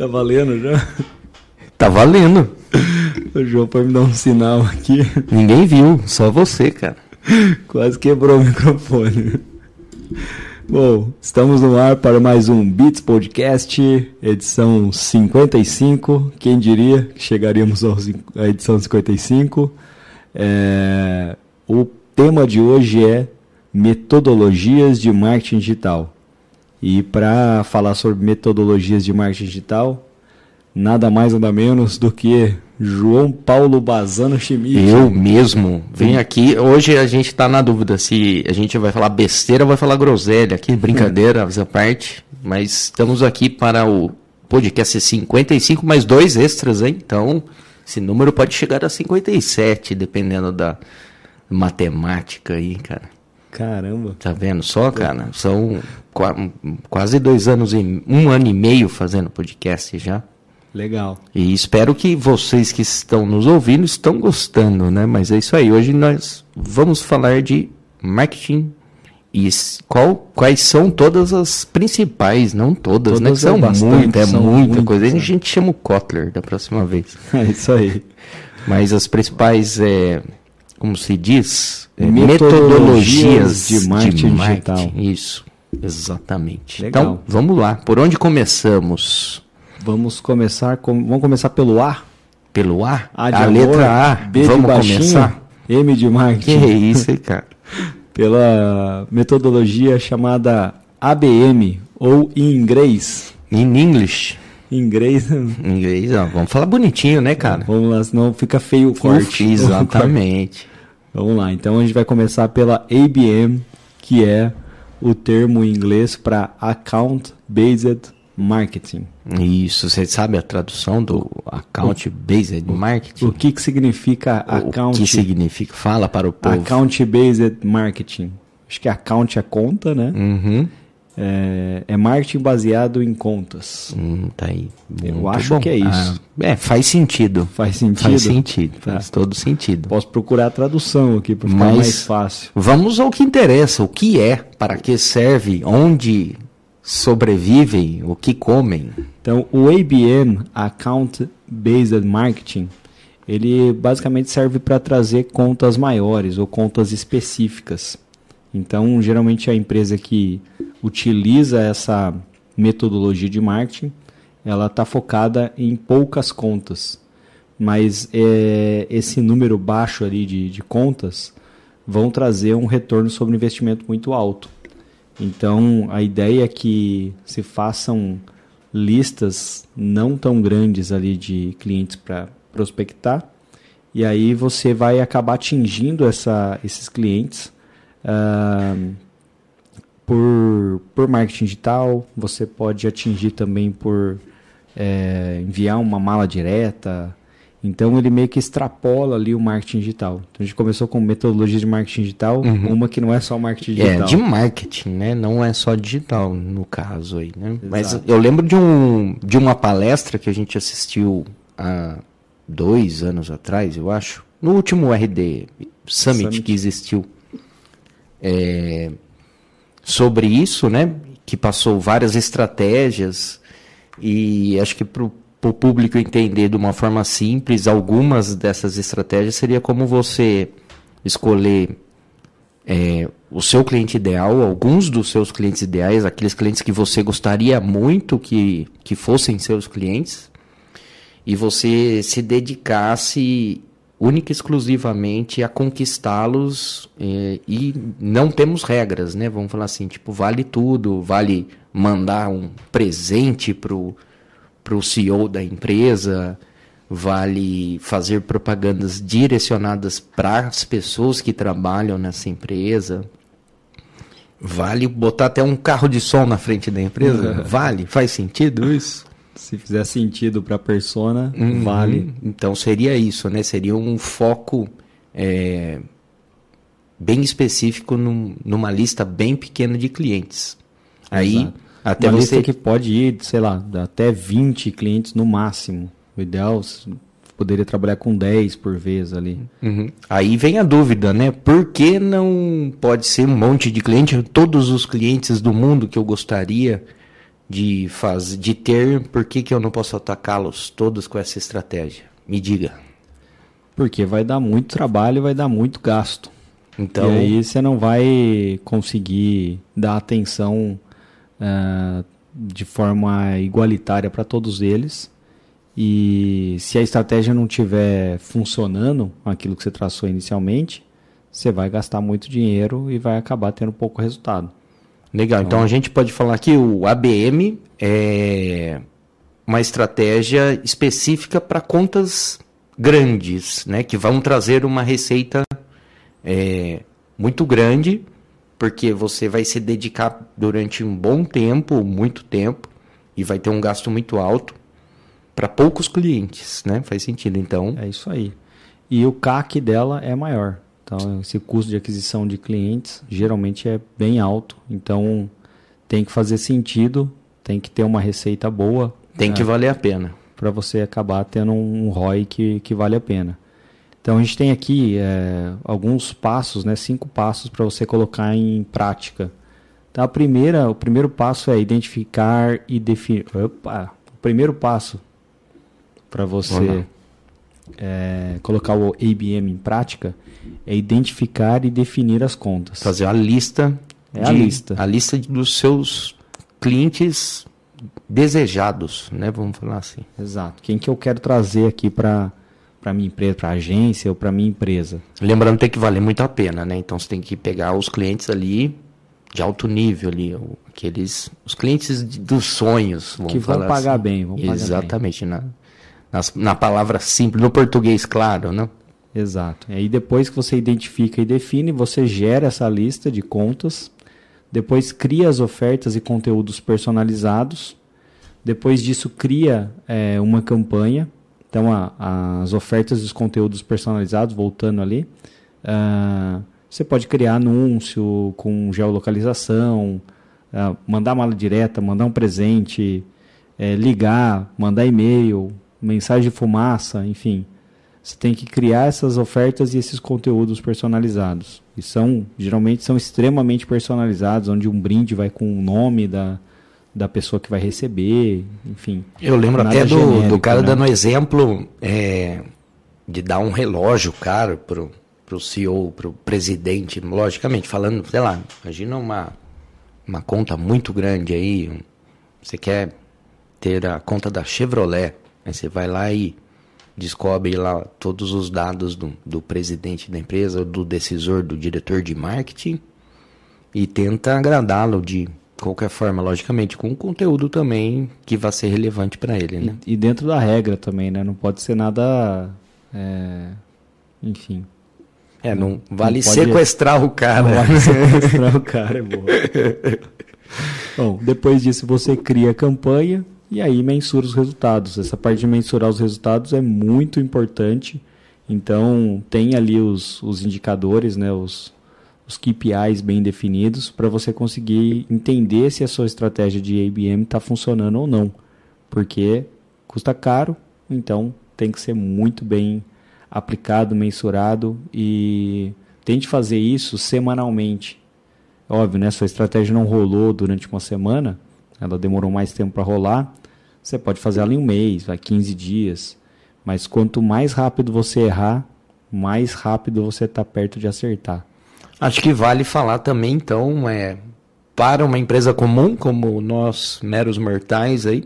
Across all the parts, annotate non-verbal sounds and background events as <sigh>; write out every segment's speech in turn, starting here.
Tá valendo já? Tá valendo. O João foi me dar um sinal aqui. Ninguém viu, só você, cara. Quase quebrou o microfone. Bom, estamos no ar para mais um Beats Podcast, edição 55. Quem diria que chegaríamos à edição 55? É, o tema de hoje é metodologias de marketing digital. E para falar sobre metodologias de marketing digital, nada mais nada menos do que João Paulo Bazano Schmidt. Eu mesmo. Vem aqui. Hoje a gente está na dúvida se a gente vai falar besteira ou vai falar groselha. Aqui, <laughs> brincadeira, essa parte. Mas estamos aqui para o podcast 55, mais dois extras, hein? Então, esse número pode chegar a 57, dependendo da matemática aí, cara. Caramba. Tá vendo só, cara? São quase dois anos e um ano e meio fazendo podcast já. Legal. E espero que vocês que estão nos ouvindo estão gostando, né? Mas é isso aí. Hoje nós vamos falar de marketing e qual, quais são todas as principais, não todas, todas né? Que são é bastante, muita, é são muita muito, coisa. A gente chama o Kotler da próxima vez. <laughs> É isso aí. Mas as principais, é, como se diz, é, metodologias, de marketing, de marketing digital. Isso, exatamente. Legal. Então, vamos lá. Por onde começamos? Vamos começar com, vamos começar pelo A. Pelo A? A, a amor, letra A. B vamos baixinho, começar. M de marketing. Que é isso, hein, cara? <laughs> Pela metodologia chamada ABM ou em inglês. In English. Inglês. Inglês, ó, vamos falar bonitinho, né, cara? Vamos lá, senão fica feio o corte. Exatamente. <laughs> Vamos lá, então a gente vai começar pela ABM, que é o termo em inglês para Account Based Marketing. Isso, você sabe a tradução do Account Based Marketing? O que, que significa Account? O que significa? Fala para o povo. Account Based Marketing. Acho que account é conta, né? Uhum. É, é, marketing baseado em contas. Hum, tá aí. Eu acho bom. que é isso. Ah, é, faz sentido. Faz sentido? Faz sentido, tá. faz todo sentido. Posso procurar a tradução aqui para ficar Mas mais fácil. Vamos ao que interessa, o que é, para que serve, onde sobrevivem, o que comem. Então, o ABM, Account Based Marketing, ele basicamente serve para trazer contas maiores ou contas específicas. Então, geralmente a empresa que utiliza essa metodologia de marketing, ela está focada em poucas contas. Mas é, esse número baixo ali de, de contas vão trazer um retorno sobre investimento muito alto. Então, a ideia é que se façam listas não tão grandes ali de clientes para prospectar, e aí você vai acabar atingindo essa, esses clientes uh, por, por marketing digital, você pode atingir também por é, enviar uma mala direta, então ele meio que extrapola ali o marketing digital. Então a gente começou com metodologia de marketing digital, uhum. uma que não é só marketing é, digital. É, de marketing, né? Não é só digital no caso aí, né? Exato. Mas eu lembro de, um, de uma palestra que a gente assistiu há dois anos atrás, eu acho, no último RD Summit, Summit. que existiu. É, sobre isso, né? Que passou várias estratégias e acho que para o público entender de uma forma simples, algumas dessas estratégias seria como você escolher é, o seu cliente ideal, alguns dos seus clientes ideais, aqueles clientes que você gostaria muito que, que fossem seus clientes, e você se dedicasse única e exclusivamente a conquistá-los é, e não temos regras, né? Vamos falar assim, tipo, vale tudo, vale mandar um presente pro para o CEO da empresa, vale fazer propagandas direcionadas para as pessoas que trabalham nessa empresa. Vale botar até um carro de som na frente da empresa? vale? Faz sentido isso? Se fizer sentido para a persona, uhum. vale. Então seria isso, né? Seria um foco é, bem específico num, numa lista bem pequena de clientes. Aí Exato. Até uma você... lista que pode ir, sei lá, até 20 clientes no máximo. O ideal poderia trabalhar com 10 por vez ali. Uhum. Aí vem a dúvida, né? Por que não pode ser um monte de cliente, todos os clientes do mundo que eu gostaria de, faz, de ter, por que, que eu não posso atacá-los todos com essa estratégia? Me diga. Porque vai dar muito trabalho e vai dar muito gasto. Então, e aí você não vai conseguir dar atenção uh, de forma igualitária para todos eles. E se a estratégia não estiver funcionando, aquilo que você traçou inicialmente, você vai gastar muito dinheiro e vai acabar tendo pouco resultado. Legal, então a gente pode falar que o ABM é uma estratégia específica para contas grandes, né, que vão trazer uma receita é, muito grande, porque você vai se dedicar durante um bom tempo, muito tempo, e vai ter um gasto muito alto para poucos clientes, né? Faz sentido, então. É isso aí. E o CAC dela é maior. Então, esse custo de aquisição de clientes geralmente é bem alto. Então, tem que fazer sentido, tem que ter uma receita boa. Tem né, que valer a pena. Para você acabar tendo um ROI que, que vale a pena. Então, a gente tem aqui é, alguns passos, né, cinco passos para você colocar em prática. Então, a primeira, o primeiro passo é identificar e definir. Opa! O primeiro passo para você é, colocar o ABM em prática é identificar e definir as contas. Fazer a lista. É de, a lista. A lista dos seus clientes desejados, né? Vamos falar assim. Exato. Quem que eu quero trazer aqui para para minha empresa, para agência ou para minha empresa. Lembrando que tem que valer muito a pena, né? Então você tem que pegar os clientes ali de alto nível ali, aqueles os clientes dos sonhos, que vão pagar assim. bem, vão pagar Exatamente, bem. Na, na palavra simples, no português claro, né? Exato. E aí depois que você identifica e define, você gera essa lista de contas, depois cria as ofertas e conteúdos personalizados, depois disso cria é, uma campanha, então a, as ofertas e os conteúdos personalizados, voltando ali, uh, você pode criar anúncio com geolocalização, uh, mandar mala direta, mandar um presente, é, ligar, mandar e-mail, mensagem de fumaça, enfim. Você tem que criar essas ofertas e esses conteúdos personalizados. E são, geralmente, são extremamente personalizados, onde um brinde vai com o nome da, da pessoa que vai receber, enfim. Eu lembro até do, genérico, do cara né? dando exemplo é, de dar um relógio caro pro, pro CEO, pro presidente, logicamente, falando, sei lá, imagina uma, uma conta muito grande aí, você quer ter a conta da Chevrolet, Aí você vai lá e descobre lá todos os dados do, do presidente da empresa, do decisor, do diretor de marketing e tenta agradá-lo de qualquer forma, logicamente, com conteúdo também que vai ser relevante para ele, né? E, e, dentro da regra também, né? Não pode ser nada, é... enfim. É, não vale não sequestrar o cara. Não vale <laughs> sequestrar o cara, é bom. <laughs> Bom, depois disso você cria a campanha, e aí mensura os resultados. Essa parte de mensurar os resultados é muito importante. Então, tem ali os, os indicadores, né, os, os KPIs bem definidos para você conseguir entender se a sua estratégia de ABM está funcionando ou não. Porque custa caro, então tem que ser muito bem aplicado, mensurado e tente fazer isso semanalmente. Óbvio, né? Sua estratégia não rolou durante uma semana, ela demorou mais tempo para rolar. Você pode fazer ela em um mês, vai 15 dias. Mas quanto mais rápido você errar, mais rápido você está perto de acertar. Acho que vale falar também, então, é, para uma empresa comum, como nós, meros mortais aí,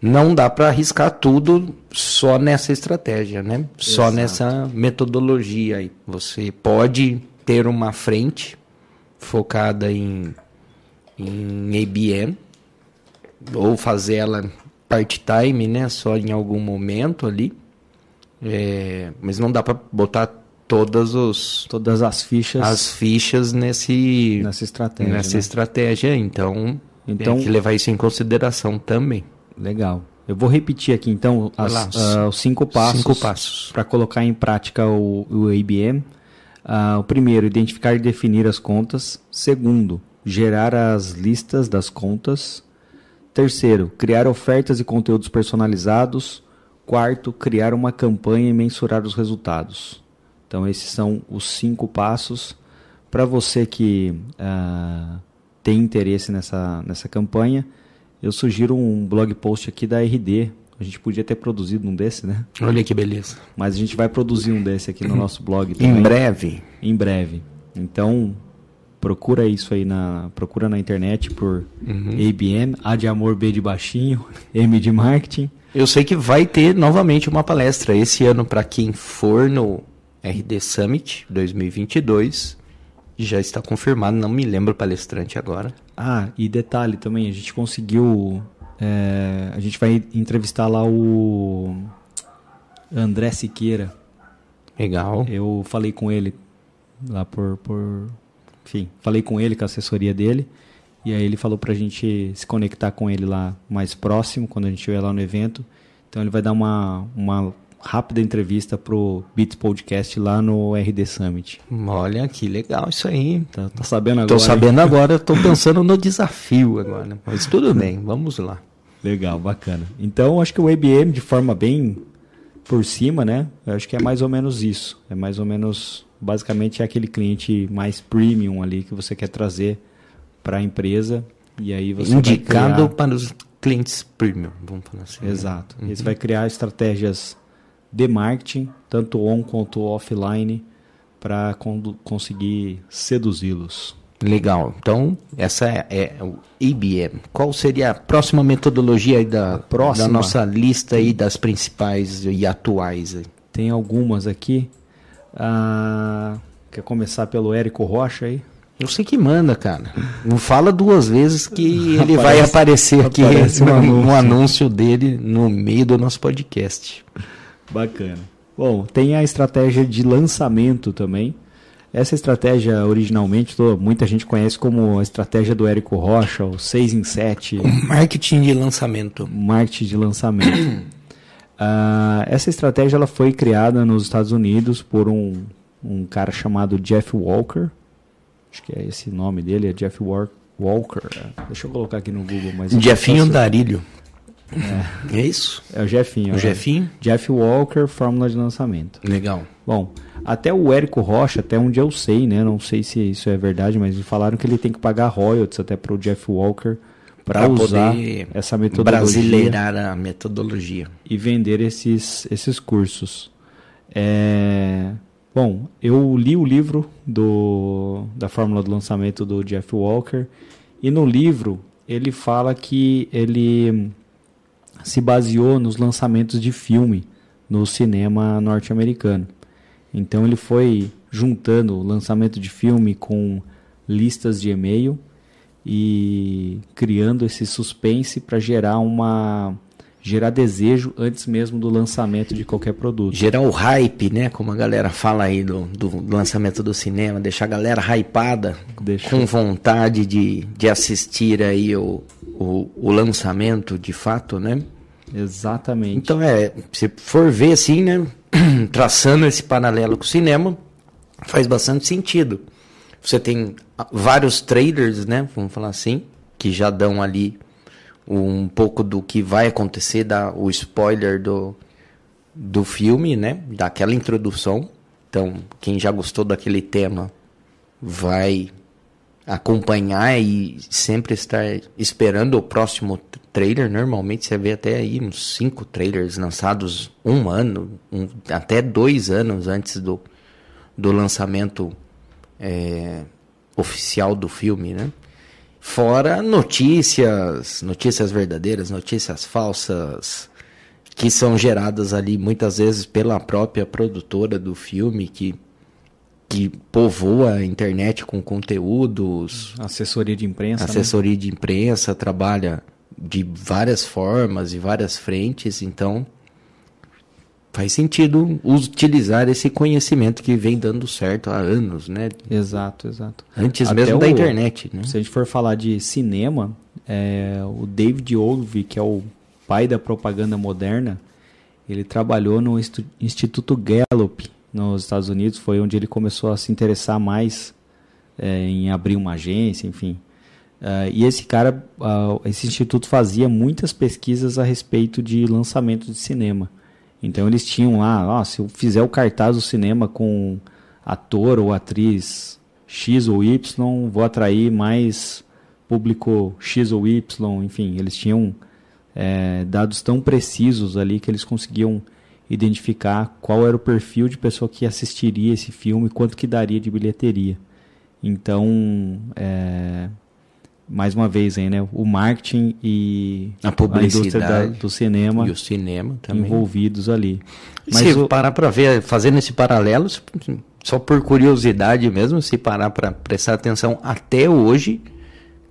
não dá para arriscar tudo só nessa estratégia, né? Exato. Só nessa metodologia aí. Você pode ter uma frente focada em, em ABM, ou fazer ela part-time, né? Só em algum momento ali. É, mas não dá para botar todas os todas as fichas as fichas nesse nessa estratégia nessa né? estratégia. Então então tem que levar isso em consideração também. Legal. Eu vou repetir aqui então as, uh, os cinco passos cinco passos para colocar em prática o, o ABM uh, ah, o primeiro identificar e definir as contas. Segundo gerar as listas das contas Terceiro, criar ofertas e conteúdos personalizados. Quarto, criar uma campanha e mensurar os resultados. Então, esses são os cinco passos para você que uh, tem interesse nessa, nessa campanha. eu sugiro um blog post aqui da RD. A gente podia ter produzido um desse, né? Olha que beleza. Mas a gente vai produzir um desse aqui no nosso blog também. Em breve. Em breve. Então, procura isso aí na procura na internet por uhum. ABM, A de amor, B de baixinho, <laughs> M de marketing. Eu sei que vai ter novamente uma palestra esse ano para quem for no RD Summit 2022. Já está confirmado, não me lembro o palestrante agora. Ah, e detalhe também, a gente conseguiu. É, a gente vai entrevistar lá o André Siqueira. Legal. Eu falei com ele lá por, por. Enfim, falei com ele, com a assessoria dele. E aí ele falou pra gente se conectar com ele lá mais próximo, quando a gente estiver lá no evento. Então ele vai dar uma, uma rápida entrevista pro Beats Podcast lá no RD Summit. Olha que legal isso aí. Tá, tá sabendo agora? Tô sabendo hein? <laughs> agora, tô pensando no desafio agora. Mas tudo bem, vamos lá. Legal, bacana. Então acho que o IBM de forma bem por cima, né? Eu acho que é mais ou menos isso. É mais ou menos, basicamente é aquele cliente mais premium ali que você quer trazer para a empresa e aí você indicado criar... para os clientes premium, vamos falar assim. Né? Exato. Né? Uhum. Você vai criar estratégias de marketing, tanto on quanto offline, para conseguir seduzi-los. Legal. Então, essa é, é, o IBM. Qual seria a próxima metodologia da, próxima, da nossa lista aí das principais e atuais? Tem algumas aqui. Ah, quer começar pelo Érico Rocha aí? Eu sei que manda, cara. Não fala duas vezes que <laughs> ele vai aparecer aqui aparece um, <laughs> anúncio. um anúncio dele no meio do nosso podcast. Bacana. Bom, tem a estratégia de lançamento também. Essa estratégia, originalmente, muita gente conhece como a estratégia do Érico Rocha, o 6 em 7. O marketing de lançamento. Marketing de lançamento. <clears throat> uh, essa estratégia ela foi criada nos Estados Unidos por um, um cara chamado Jeff Walker Acho que é esse nome dele, é Jeff Walker. Deixa eu colocar aqui no Google. Mas Jeffinho Darilho. É. é. isso? É o Jeffinho. O é. Jeffinho? Jeff Walker, fórmula de lançamento. Legal. Bom, até o Érico Rocha, até onde eu sei, né? Não sei se isso é verdade, mas falaram que ele tem que pagar royalties até para o Jeff Walker para usar essa metodologia. Brasileirar a metodologia. E vender esses, esses cursos. É... Bom, eu li o livro do, da fórmula do lançamento do Jeff Walker e no livro ele fala que ele se baseou nos lançamentos de filme no cinema norte-americano. Então ele foi juntando o lançamento de filme com listas de e-mail e criando esse suspense para gerar uma gerar desejo antes mesmo do lançamento de qualquer produto. Gerar o hype, né? Como a galera fala aí do, do lançamento do cinema, deixar a galera hypada, Deixa. com vontade de, de assistir aí o, o, o, lançamento de fato, né? Exatamente. Então é, se for ver assim, né? <clears throat> Traçando esse paralelo com o cinema, faz bastante sentido. Você tem vários trailers, né? Vamos falar assim, que já dão ali um pouco do que vai acontecer, da, o spoiler do, do filme, né? Daquela introdução. Então, quem já gostou daquele tema vai acompanhar e sempre estar esperando o próximo trailer. Normalmente você vê até aí uns cinco trailers lançados um ano, um, até dois anos antes do, do lançamento é, oficial do filme, né? Fora notícias, notícias verdadeiras, notícias falsas, que são geradas ali muitas vezes pela própria produtora do filme, que, que povoa a internet com conteúdos. Assessoria de imprensa. Né? Assessoria né? de imprensa, trabalha de várias formas e várias frentes, então faz sentido utilizar esse conhecimento que vem dando certo há anos, né? Exato, exato. Antes Até mesmo o, da internet, né? Se a gente for falar de cinema, é, o David Ogilvy, que é o pai da propaganda moderna, ele trabalhou no Instituto Gallup nos Estados Unidos, foi onde ele começou a se interessar mais é, em abrir uma agência, enfim. Uh, e esse cara, uh, esse instituto fazia muitas pesquisas a respeito de lançamento de cinema. Então eles tinham lá, ó, se eu fizer o cartaz do cinema com ator ou atriz X ou Y, vou atrair mais público X ou Y, enfim, eles tinham é, dados tão precisos ali que eles conseguiam identificar qual era o perfil de pessoa que assistiria esse filme, quanto que daria de bilheteria. Então, é, mais uma vez aí, né, o marketing e a publicidade a da, do cinema e o cinema também envolvidos ali. Mas se o... parar para ver, fazendo esse paralelo, só por curiosidade mesmo, se parar para prestar atenção, até hoje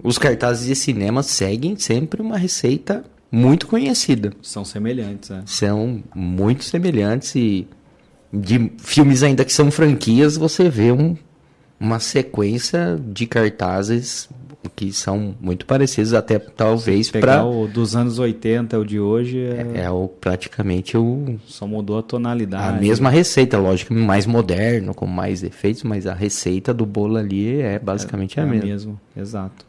os cartazes de cinema seguem sempre uma receita muito conhecida. São semelhantes, né? São muito semelhantes e de filmes ainda que são franquias, você vê um, uma sequência de cartazes que são muito parecidos, até talvez para o dos anos 80 o de hoje é, é o praticamente o só mudou a tonalidade. A mesma receita, lógico, mais moderno, com mais efeitos, mas a receita do bolo ali é basicamente é, a é mesma. mesmo, exato.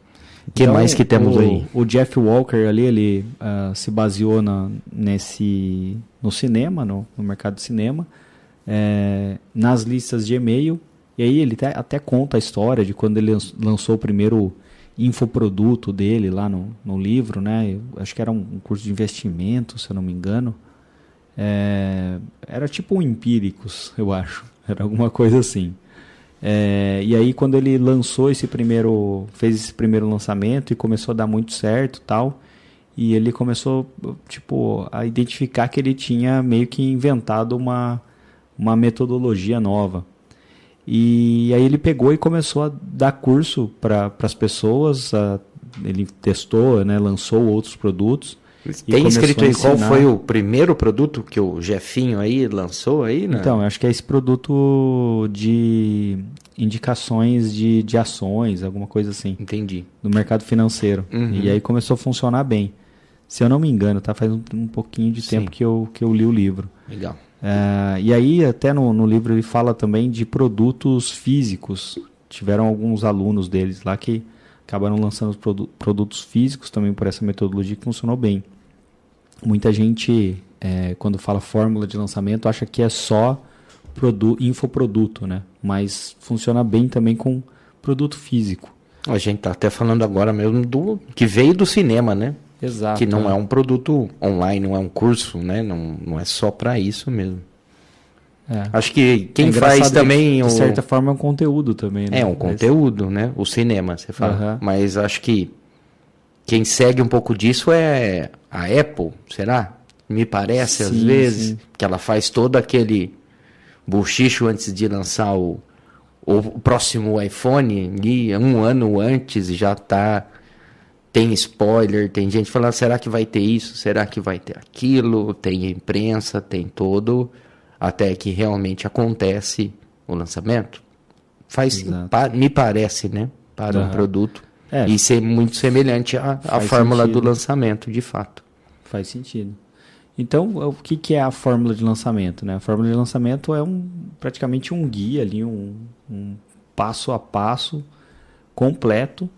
O que então, mais que temos o, aí? O Jeff Walker ali, ele uh, se baseou na, nesse no cinema, no, no mercado de cinema, é, nas listas de e-mail. E aí ele até conta a história de quando ele lançou o primeiro infoproduto dele lá no, no livro, né? Eu acho que era um, curso de investimento, se eu não me engano. É, era tipo um Empíricos, eu acho. <laughs> Era alguma coisa assim. É, e aí quando ele lançou esse primeiro, fez esse primeiro lançamento e começou a dar muito certo, tal, e ele começou tipo a identificar que ele tinha meio que inventado uma uma metodologia nova. E aí ele pegou e começou a dar curso para as pessoas. A, ele testou, né, lançou outros produtos. Tem escrito aí qual foi o primeiro produto que o Jefinho aí lançou aí? Né? Então, acho que é esse produto de indicações de, de ações, alguma coisa assim. Entendi. No mercado financeiro. Uhum. E aí começou a funcionar bem. Se eu não me engano, tá? Faz um, um pouquinho de Sim. tempo que eu, que eu li o livro. Legal. É, e aí, até no, no livro, ele fala também de produtos físicos. Tiveram alguns alunos deles lá que acabaram lançando produ produtos físicos também por essa metodologia que funcionou bem. Muita gente, é, quando fala fórmula de lançamento, acha que é só infoproduto, né? Mas funciona bem também com produto físico. A gente tá até falando agora mesmo do que veio do cinema, né? Exato. Que não é. é um produto online, não é um curso, né? Não, não é só para isso mesmo. É. Acho que quem é faz também. De, de certa forma é um conteúdo também, né? É um conteúdo, né? O cinema, você fala. Uhum. Mas acho que quem segue um pouco disso é a Apple, será? Me parece, sim, às vezes, sim. que ela faz todo aquele buchicho antes de lançar o, o próximo iPhone, e um ano antes já está tem spoiler, tem gente falando, será que vai ter isso? Será que vai ter aquilo? Tem imprensa, tem todo, até que realmente acontece o lançamento. Faz, pa, me parece, né? Para uhum. um produto. É, e ser muito semelhante à, à fórmula sentido. do lançamento, de fato. Faz sentido. Então, o que, que é a fórmula de lançamento? Né? A fórmula de lançamento é um, praticamente um guia ali, um, um passo a passo completo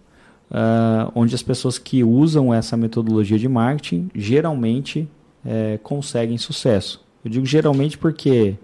uh, onde as pessoas que usam essa metodologia de marketing geralmente é, conseguem sucesso. Eu digo geralmente porque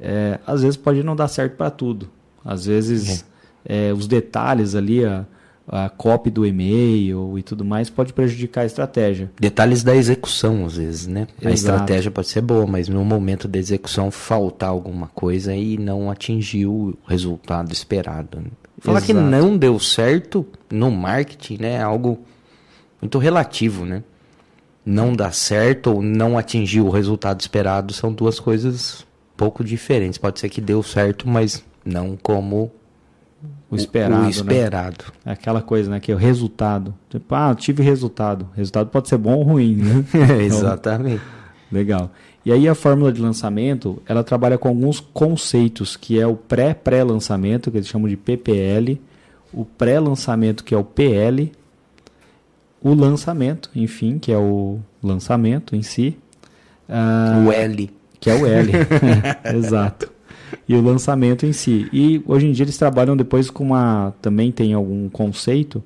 é, às vezes pode não dar certo para tudo. Às vezes é, os detalhes ali, a, a copy do e-mail e tudo mais pode prejudicar a estratégia. Detalhes da execução, às vezes, né? Exato. A estratégia pode ser boa, mas no momento da execução faltar alguma coisa e não atingir o resultado esperado. Né? Falar Exato. que não deu certo no marketing, né? É algo muito relativo, né? Não dar certo ou não atingir o resultado esperado são duas coisas pouco diferentes. Pode ser que deu certo, mas não como o esperado. O, o esperado. Né? É aquela coisa, né? Que é o resultado. Tipo, ah, tive resultado. Resultado pode ser bom ou ruim, né? <laughs> Então, Exatamente. Legal. E aí a fórmula de lançamento, ela trabalha com alguns conceitos, que é o pré-pré-lançamento, que eles chamam de PPL, o pré-lançamento, que é o PL, o lançamento, enfim, que é o lançamento em si. Uh, o L. Que é o L, <laughs> <laughs> exato. E o lançamento em si. E hoje em dia eles trabalham depois com uma. Também tem algum conceito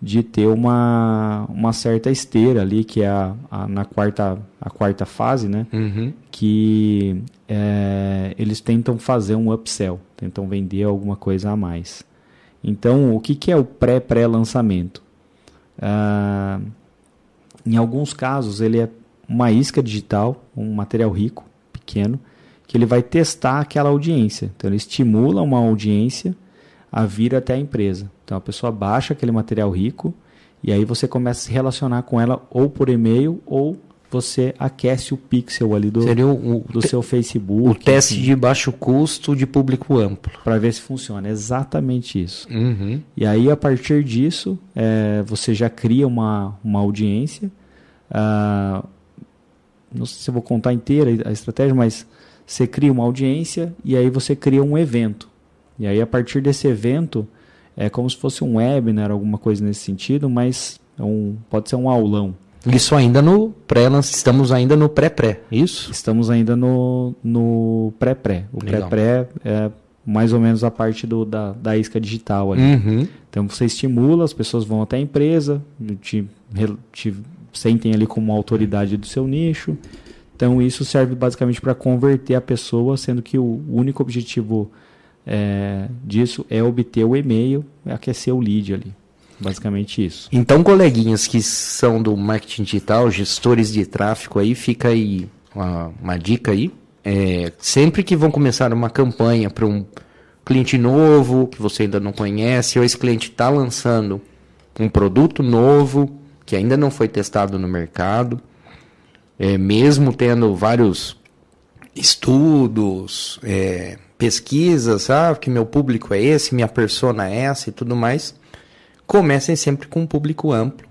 de ter uma, uma certa esteira ali, que é a, a na quarta, a quarta fase, né? Uhum. Que é, eles tentam fazer um upsell, tentam vender alguma coisa a mais. Então, o que, que é o pré-pré-lançamento? Uh, em alguns casos, ele é uma isca digital, um material rico, pequeno, que ele vai testar aquela audiência. Então, ele estimula uma audiência a vir até a empresa. Então, a pessoa baixa aquele material rico e aí você começa a se relacionar com ela ou por e-mail ou você aquece o pixel ali do, Seria o, do seu Facebook. O teste de baixo custo de público amplo. Para ver se funciona. Exatamente isso. Uhum. E aí, a partir disso, é, você já cria uma, uma audiência. Ah, não sei se eu vou contar inteira a estratégia, mas você cria uma audiência e aí você cria um evento. E aí, a partir desse evento, é como se fosse um webinar, alguma coisa nesse sentido, mas é um, pode ser um aulão. Isso ainda no pré estamos ainda no pré-pré, isso? Estamos ainda no, no pré-pré. O pré-pré é mais ou menos a parte do, da, da isca digital ali. Uhum. Então você estimula, as pessoas vão até a empresa, te, te sentem ali como autoridade do seu nicho. Então isso serve basicamente para converter a pessoa, sendo que o único objetivo é, disso é obter o e-mail, é aquecer o lead ali. Basicamente isso. Então, coleguinhas que são do marketing digital, gestores de tráfego aí, fica aí uma, uma dica aí. É, sempre que vão começar uma campanha para um cliente novo que você ainda não conhece, ou esse cliente está lançando um produto novo que ainda não foi testado no mercado, é, mesmo tendo vários estudos, é, pesquisas, ah, que meu público é esse, minha persona é essa e tudo mais comecem sempre com um público amplo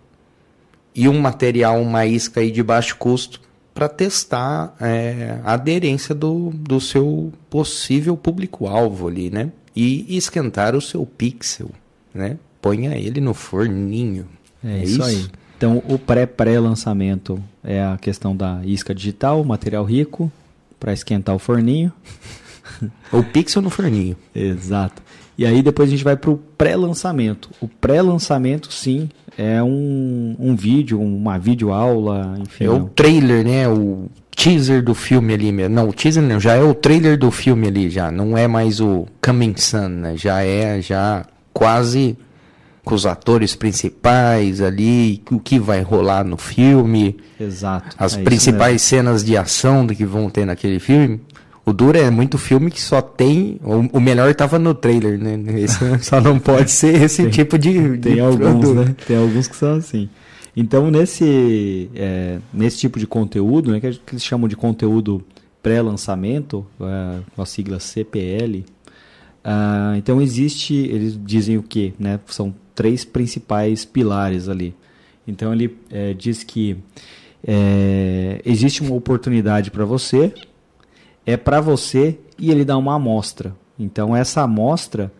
e um material, uma isca aí de baixo custo para testar é, a aderência do, do seu possível público-alvo ali, né? E esquentar o seu pixel, né? Ponha ele no forninho. É, é isso, isso aí. Então, o pré-pré-lançamento é a questão da isca digital, material rico, para esquentar o forninho. O pixel no forninho. Exato. E aí depois a gente vai para o pré-lançamento. O pré-lançamento, sim, é um, um vídeo, uma videoaula, enfim. É o trailer, né? O teaser do filme ali mesmo. Não, o teaser não, já é o trailer do filme ali já. Não é mais o Coming Sun, né? Já é já quase com os atores principais ali, o que vai rolar no filme. Exato. As é principais cenas de ação que vão ter naquele filme. O duro é muito filme que só tem. O, o melhor estava no trailer, né? Esse <laughs> só não pode ser esse tem, tipo de. Tem de alguns, produto. né? Tem alguns que são assim. Então, nesse, é, nesse tipo de conteúdo, né, que eles chamam de conteúdo pré-lançamento, é, com a sigla CPL, uh, então existe, eles dizem o que? Né? São três principais pilares ali. Então, ele é, diz que é, existe uma oportunidade para você, é para você e ele dá uma amostra. Então essa amostra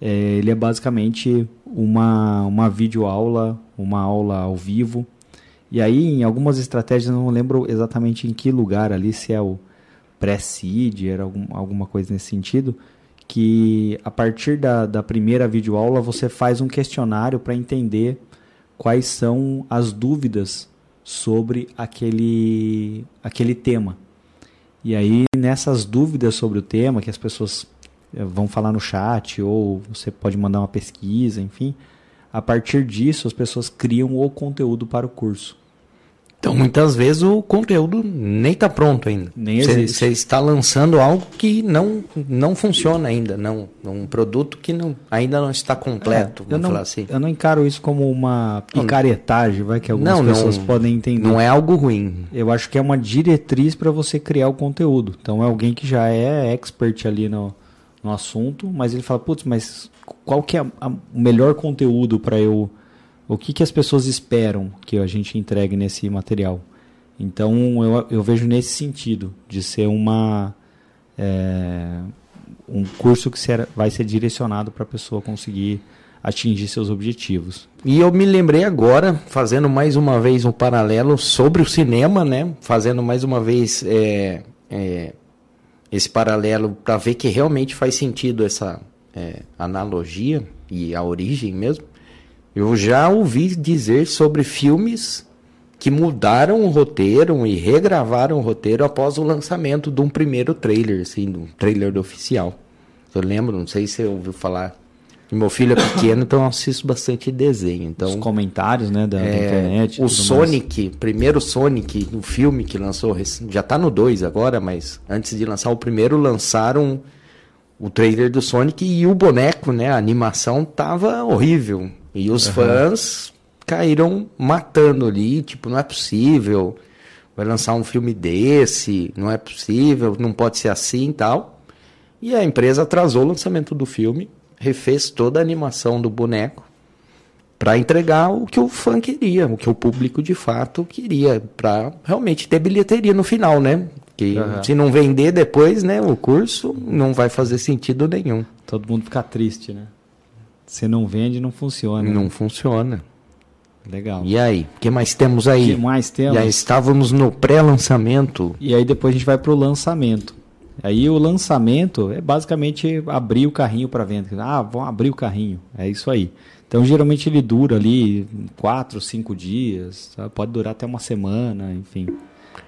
é, ele é basicamente uma, uma videoaula, uma aula ao vivo. E aí em algumas estratégias, eu não lembro exatamente em que lugar ali, se é o pré-seed, era algum, alguma coisa nesse sentido, que a partir da, da primeira videoaula você faz um questionário para entender quais são as dúvidas sobre aquele, aquele tema. E aí, nessas dúvidas sobre o tema, que as pessoas eh, vão falar no chat, ou você pode mandar uma pesquisa, enfim, a partir disso as pessoas criam o conteúdo para o curso. Então, muitas vezes o conteúdo nem está pronto ainda. Nem existe. Você está lançando algo que não, não funciona ainda, não, um produto que não, ainda não está completo, é, eu não, assim. Eu não encaro isso como uma picaretagem, vai que algumas não, pessoas não, podem entender. Não é algo ruim. Eu acho que é uma diretriz para você criar o conteúdo. Então, é alguém que já é expert ali no, no assunto, mas ele fala, putz, mas qual que é a, a, o melhor conteúdo para eu o que, que as pessoas esperam que a gente entregue nesse material. Então eu, eu vejo nesse sentido, de ser uma é, um curso que será, vai ser direcionado para a pessoa conseguir atingir seus objetivos. E eu me lembrei agora, fazendo mais uma vez um paralelo sobre o cinema, né? Fazendo mais uma vez é, é, esse paralelo para ver que realmente faz sentido essa é, analogia e a origem mesmo. Eu já ouvi dizer sobre filmes que mudaram o roteiro e regravaram o roteiro após o lançamento de um primeiro trailer, assim, de um trailer do oficial. Eu lembro, não sei se você ouviu falar Meu filho é pequeno, então eu assisto bastante desenho. Então, Os comentários, né, da, da é, internet. o Sonic, primeiro Sonic, o filme que lançou, já tá no 2 agora, mas antes de lançar o primeiro, lançaram o trailer do Sonic e o boneco, né, a animação tava horrível. E os fãs caíram matando ali, tipo, não é possível, vai lançar um filme desse, não é possível, não pode ser assim e tal. E a empresa atrasou o lançamento do filme, refez toda a animação do boneco para entregar o que o fã queria, o que o público de fato queria, para realmente ter bilheteria no final, né? Que Aham. se não vender depois, né, o curso não vai fazer sentido nenhum. Todo mundo fica triste, né? Se não vende, não funciona. Não funciona. Legal. E aí, o que mais temos O aí? que mais temos? Já estávamos no pré-lançamento. E aí depois a gente vai para o lançamento. Aí o lançamento é basicamente abrir o carrinho para venda. Ah, vão abrir o carrinho. É isso aí. Então geralmente ele dura ali quatro, cinco dias. Pode durar até uma semana, enfim.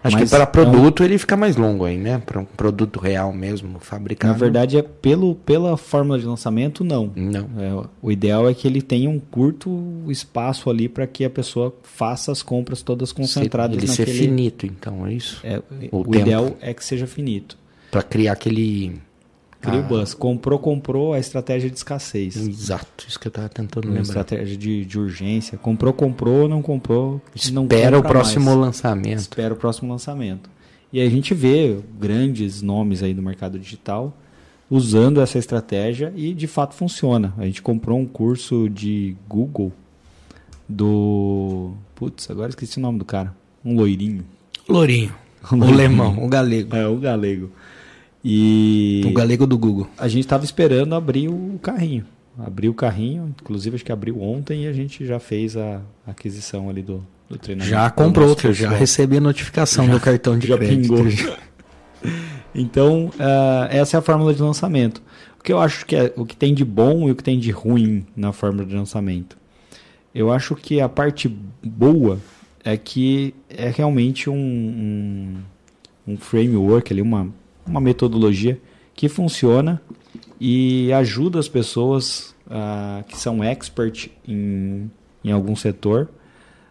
Acho Mas que para é um- produto ele fica mais longo aí, né? Para um produto real mesmo, fabricado. Na verdade é pelo pela fórmula de lançamento não. Não. É, o ideal é que ele tenha um curto espaço ali para que a pessoa faça as compras todas concentradas ele ser naquele. finito, então, é isso? É, O o ideal é que seja finito. Para criar aquele. Ah. o buzz. Comprou, comprou a estratégia de escassez. Exato, isso que eu tava tentando lembrar. estratégia de, de urgência. Comprou, comprou, não comprou. não Espera o compra próximo mais. lançamento. Espera o próximo lançamento. E aí a gente vê grandes nomes aí do mercado digital usando essa estratégia e de fato funciona. A gente comprou um curso de Google do. Putz, agora esqueci o nome do cara. Um loirinho. Lourinho. <laughs> Um O loirinho. alemão, o galego. É, o galego. E. O galego do Google. a gente estava esperando abrir o carrinho. Abrir o carrinho, inclusive acho que abriu ontem e a gente já fez a aquisição ali do, do treinamento. Já comprou, eu já recebi a notificação do cartão de <laughs> já crédito. pingou. <laughs> então, ah, essa é a fórmula de lançamento. O que eu acho que é o que tem de bom e o que tem de ruim na fórmula de lançamento. Eu acho que a parte boa é que é realmente um, um, um framework ali, uma, uma metodologia que funciona e ajuda as pessoas ah, que são expert em, em algum setor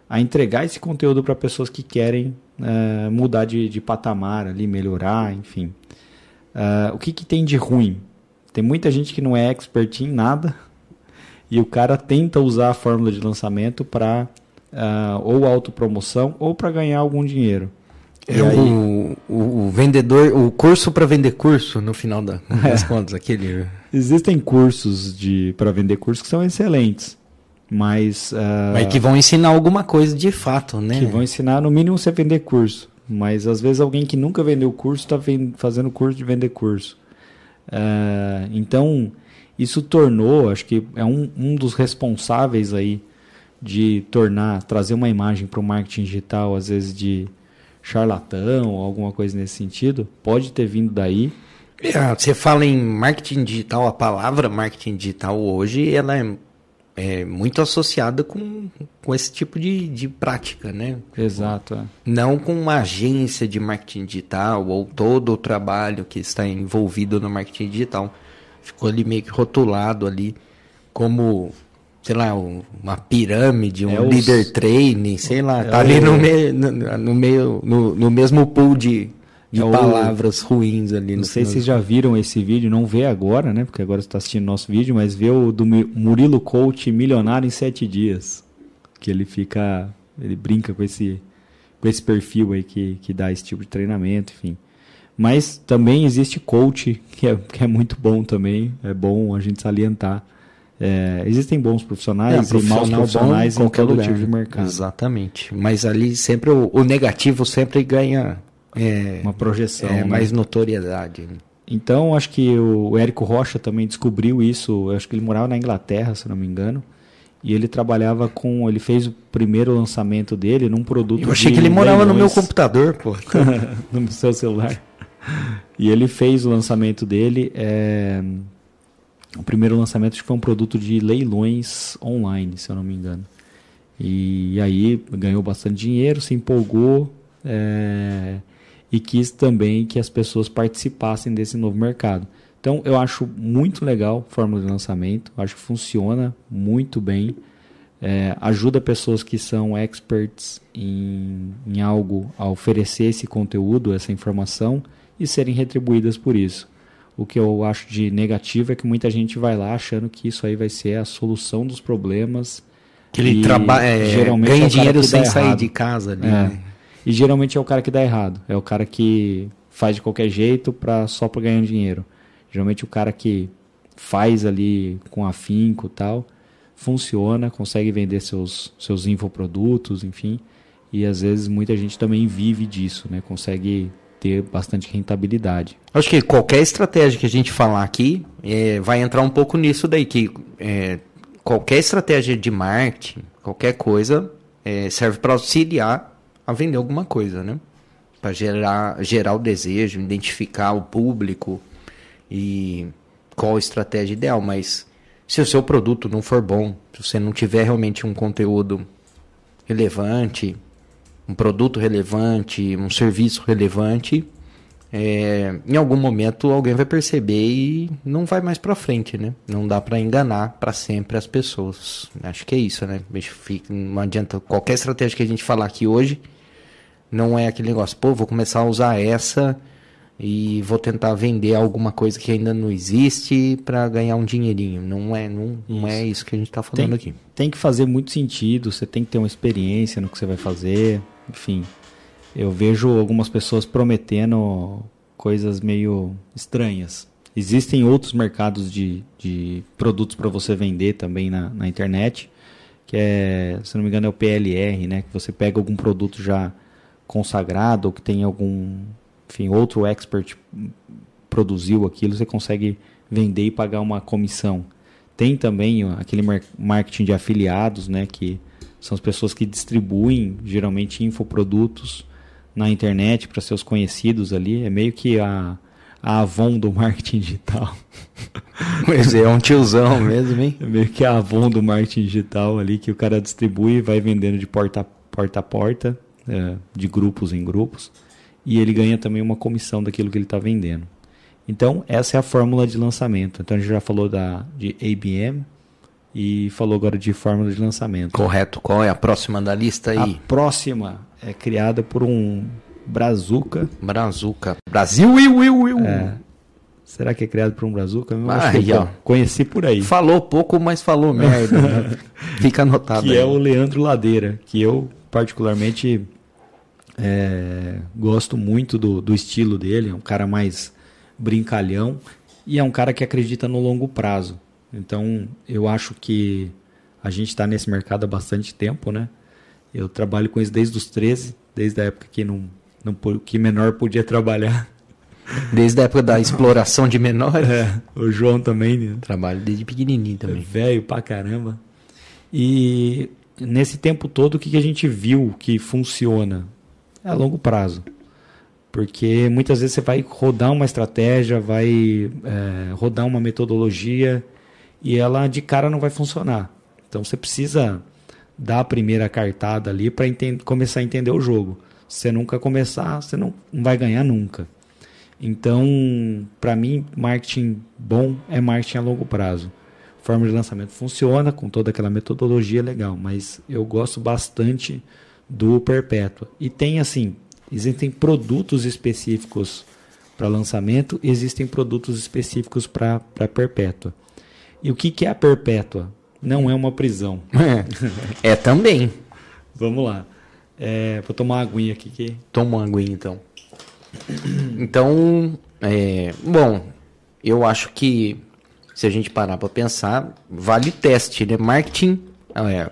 a entregar esse conteúdo para pessoas que querem eh, mudar de, de patamar ali, melhorar, enfim. Ah, o que, que tem de ruim? Tem muita gente que não é expert em nada <laughs> e o cara tenta usar a fórmula de lançamento para ou autopromoção ou para ganhar algum dinheiro. É aí- o, o, o vendedor, o curso para vender curso, no final da- <laughs> das contas, aquele. Existem cursos de para vender cursos que são excelentes, mas, ah, Mas que vão ensinar alguma coisa de fato, né? que vão ensinar no mínimo você vender curso. Mas às vezes alguém que nunca vendeu curso está fazendo curso de vender curso. Ah, então isso tornou, acho que é um, um dos responsáveis aí de tornar, trazer uma imagem para o marketing digital, às vezes de charlatão ou alguma coisa nesse sentido, pode ter vindo daí. É, você fala em marketing digital, a palavra marketing digital hoje ela é, é muito associada com, com esse tipo de, de prática, né? Exato. é. Não com uma agência de marketing digital ou todo o trabalho que está envolvido no marketing digital. Ficou ali meio que rotulado ali como, sei lá, um- uma pirâmide, um É os- leader training, sei lá, É tá ali o- no meio, no, no meio, no, no mesmo pool de, de É o- palavras ruins ali. Não sei se vocês já viram esse vídeo, não vê agora, né? Porque agora você está assistindo nosso vídeo, mas vê o do Murilo Coach milionário em sete dias. Que ele fica. Ele brinca com esse, com esse perfil aí que, que dá esse tipo de treinamento, enfim. Mas também existe coach, que é, que é muito bom também. É bom a gente salientar. É, existem bons profissionais É, e maus profissionais bom em todo lugar, tipo de mercado. Exatamente. Mas ali sempre o, o negativo sempre ganha é, Uma projeção. é, né? mais notoriedade. Então, acho que o Érico Rocha também descobriu isso. Acho que ele morava na Inglaterra, se não me engano. E ele trabalhava com. Ele fez o primeiro lançamento dele num produto. Eu achei que ele morava no meu computador, pô. <laughs> no seu celular. E ele fez o lançamento dele. é, O primeiro lançamento foi um produto de leilões online, se eu não me engano. E aí ganhou bastante dinheiro, se empolgou é, e quis também que as pessoas participassem desse novo mercado. Então eu acho muito legal a fórmula de lançamento, acho que funciona muito bem, é, ajuda pessoas que são experts em, em algo a oferecer esse conteúdo, essa informação e serem retribuídas por isso. O que eu acho de negativo é que muita gente vai lá achando que isso aí vai ser a solução dos problemas. Que ele trabalha, é, ganha é dinheiro sem sair de casa. Ali, é. né? E geralmente é o cara que dá errado. É o cara que faz de qualquer jeito pra, só para ganhar dinheiro. Geralmente o cara que faz ali com afinco e tal, funciona, consegue vender seus, seus infoprodutos, enfim. E às vezes muita gente também vive disso, né? Consegue ter bastante rentabilidade. Acho que qualquer estratégia que a gente falar aqui é, vai entrar um pouco nisso daí, que é, qualquer estratégia de marketing, qualquer coisa, é, serve para auxiliar a vender alguma coisa, né? Para gerar, gerar o desejo, identificar o público, e qual a estratégia ideal, mas se o seu produto não for bom, se você não tiver realmente um conteúdo relevante, um produto relevante, um serviço relevante, é, em algum momento alguém vai perceber e não vai mais para frente, né? Não dá para enganar para sempre as pessoas. Acho que é isso, né? Não adianta qualquer estratégia que a gente falar aqui hoje, não é aquele negócio, pô, vou começar a usar essa e vou tentar vender alguma coisa que ainda não existe para ganhar um dinheirinho. Não é, não, não é isso que a gente está falando tem, aqui. Tem que fazer muito sentido, você tem que ter uma experiência no que você vai fazer, enfim. Eu vejo algumas pessoas prometendo coisas meio estranhas. Existem outros mercados de, de produtos para você vender também na, na internet, que é, se não me engano, é o PLR, né? Que você pega algum produto já consagrado ou que tem algum enfim, outro expert produziu aquilo, você consegue vender e pagar uma comissão. Tem também aquele marketing de afiliados, né, que são as pessoas que distribuem geralmente infoprodutos na internet para seus conhecidos ali. É meio que a, a Avon do marketing digital. <laughs> Pois é, é um tiozão mesmo, hein? É meio que a Avon do marketing digital ali, que o cara distribui e vai vendendo de porta, porta a porta, é, de grupos em grupos e ele ganha também uma comissão daquilo que ele está vendendo. Então, essa é a fórmula de lançamento. Então, a gente já falou da, de ABM e falou agora de fórmula de lançamento. Correto. Qual é a próxima da lista aí? A próxima é criada por um Brazuca. Brazuca. Brasil, iu, iu, iu. É. Será que é criado por um Brazuca? Ah, aí, ó. Conheci por aí. Falou pouco, mas falou merda. né? <laughs> Fica anotado. Que aí. é o Leandro Ladeira, que eu particularmente é, gosto muito do, do estilo dele, é um cara mais brincalhão e é um cara que acredita no longo prazo. Então, eu acho que a gente está nesse mercado há bastante tempo, né? Eu trabalho com isso desde os 13, desde a época que, não, não, que menor podia trabalhar. Desde a época da exploração de menores? É, o João também. Né? Trabalho desde pequenininho também. É velho pra caramba. E nesse tempo todo, o que, que a gente viu que funciona? é a longo prazo. Porque muitas vezes você vai rodar uma estratégia, vai é, rodar uma metodologia e ela de cara não vai funcionar. Então você precisa dar a primeira cartada ali para começar a entender o jogo. Se você nunca começar, você não, não vai ganhar nunca. Então, para mim, marketing bom é marketing a longo prazo. Forma de lançamento funciona com toda aquela metodologia legal, mas eu gosto bastante do Perpétua. E tem assim, existem produtos específicos para lançamento, existem produtos específicos para Perpétua. E o que, que é a Perpétua? Não é uma prisão. É, é também. Vamos lá. É, vou tomar uma aguinha aqui. Que... Toma uma aguinha então. Então, é, bom, eu acho que se a gente parar para pensar, vale teste, né? Marketing, é,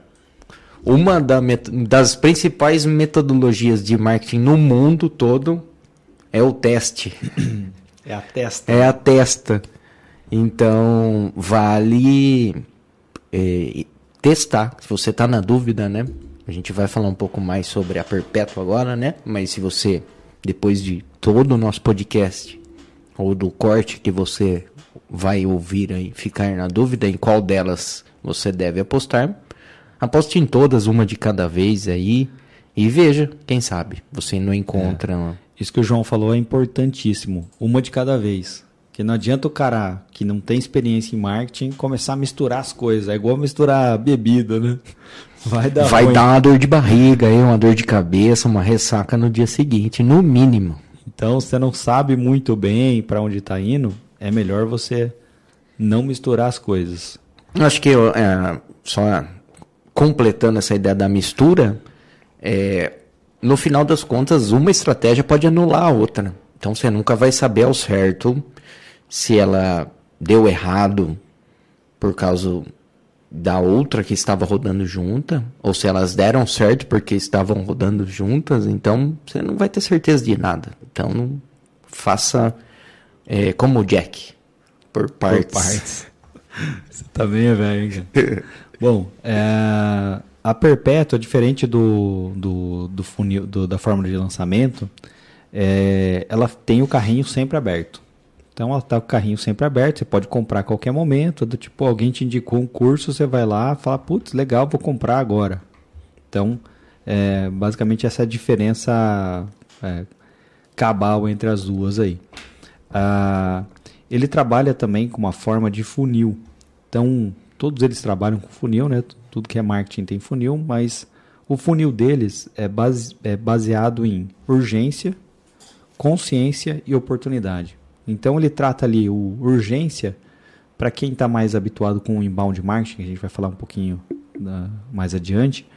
uma da das principais metodologias de marketing no mundo todo é o teste. É a testa. É a testa. Então, vale é, testar. Se você está na dúvida, né? A gente vai falar um pouco mais sobre a Perpétua agora, né? Mas se você, depois de todo o nosso podcast, ou do corte que você vai ouvir aí, ficar na dúvida em qual delas você deve apostar, Aposte em todas, uma de cada vez aí. E veja, quem sabe, você não encontra. É. Isso que o João falou é importantíssimo. Uma de cada vez. Que não adianta o cara que não tem experiência em marketing começar a misturar as coisas. É igual misturar bebida, né? <laughs> Vai dar, Vai dar uma dor de barriga, aí, uma dor de cabeça, uma ressaca no dia seguinte, no mínimo. Então, você não sabe muito bem para onde está indo, é melhor você não misturar as coisas. Eu acho que é, só completando essa ideia da mistura, é, no final das contas, uma estratégia pode anular a outra. Então você nunca vai saber ao certo se ela deu errado por causa da outra que estava rodando junta, ou se elas deram certo porque estavam rodando juntas, então você não vai ter certeza de nada. Então não faça é, como o Jack, por partes. Por partes. <laughs> Você também é velho, <laughs> Bom, é, a Perpétua, diferente do, do, do funil, do, da fórmula de lançamento, é, ela tem o carrinho sempre aberto. Então está com o carrinho sempre aberto, você pode comprar a qualquer momento. Do tipo, alguém te indicou um curso, você vai lá fala, putz, legal, vou comprar agora. Então, é, basicamente essa é a diferença é, cabal entre as duas aí. Ah, ele trabalha também com uma forma de funil. Então, todos eles trabalham com funil, né? Tudo que é marketing tem funil, mas o funil deles é, base, é baseado em urgência, consciência e oportunidade. Então, ele trata ali o urgência para quem está mais habituado com o inbound marketing, que a gente vai falar um pouquinho uh, mais adiante,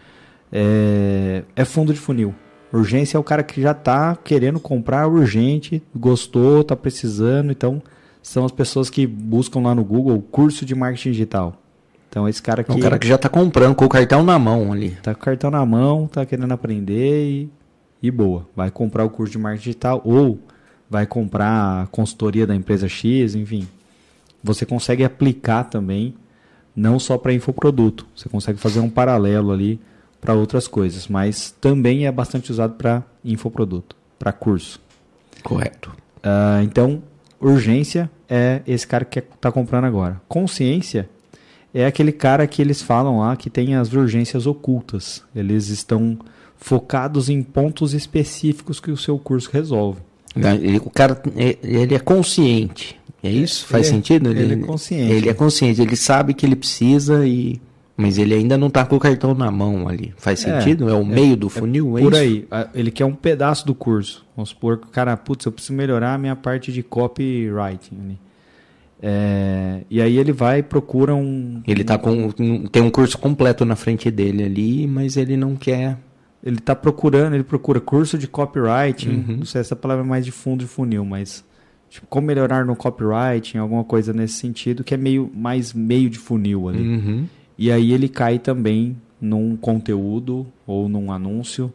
é, é fundo de funil. Urgência é o cara que já está querendo comprar urgente, gostou, está precisando, então são as pessoas que buscam lá no Google curso de marketing digital. Então esse cara que. É um cara que já está comprando com o cartão na mão ali. Está com o cartão na mão, está querendo aprender e, e boa. Vai comprar o curso de marketing digital ou vai comprar a consultoria da empresa X, enfim. Você consegue aplicar também, não só para infoproduto. Você consegue fazer um paralelo ali para outras coisas, mas também é bastante usado para infoproduto, para curso. Correto. Uh, então, urgência é esse cara que está comprando agora. Consciência é aquele cara que eles falam lá que tem as urgências ocultas. Eles estão focados em pontos específicos que o seu curso resolve. O cara ele é consciente. É isso? Faz ele, sentido? Ele, ele, é consciente. Ele é consciente. Ele sabe que ele precisa e mas ele ainda não está com o cartão na mão ali. Faz é, sentido? É, é o meio do funil? É, por aí. Ele quer um pedaço do curso. Vamos supor que o cara, putz, eu preciso melhorar a minha parte de copywriting. Né? É, e aí ele vai e procura um. Ele tá com. Tem um curso completo na frente dele ali, mas ele não quer. Ele está procurando, ele procura curso de copywriting. Uhum. Não sei se essa palavra é mais de fundo de funil, mas. Tipo, como melhorar no copywriting, alguma coisa nesse sentido, que é meio mais meio de funil ali. Uhum. E aí ele cai também num conteúdo ou num anúncio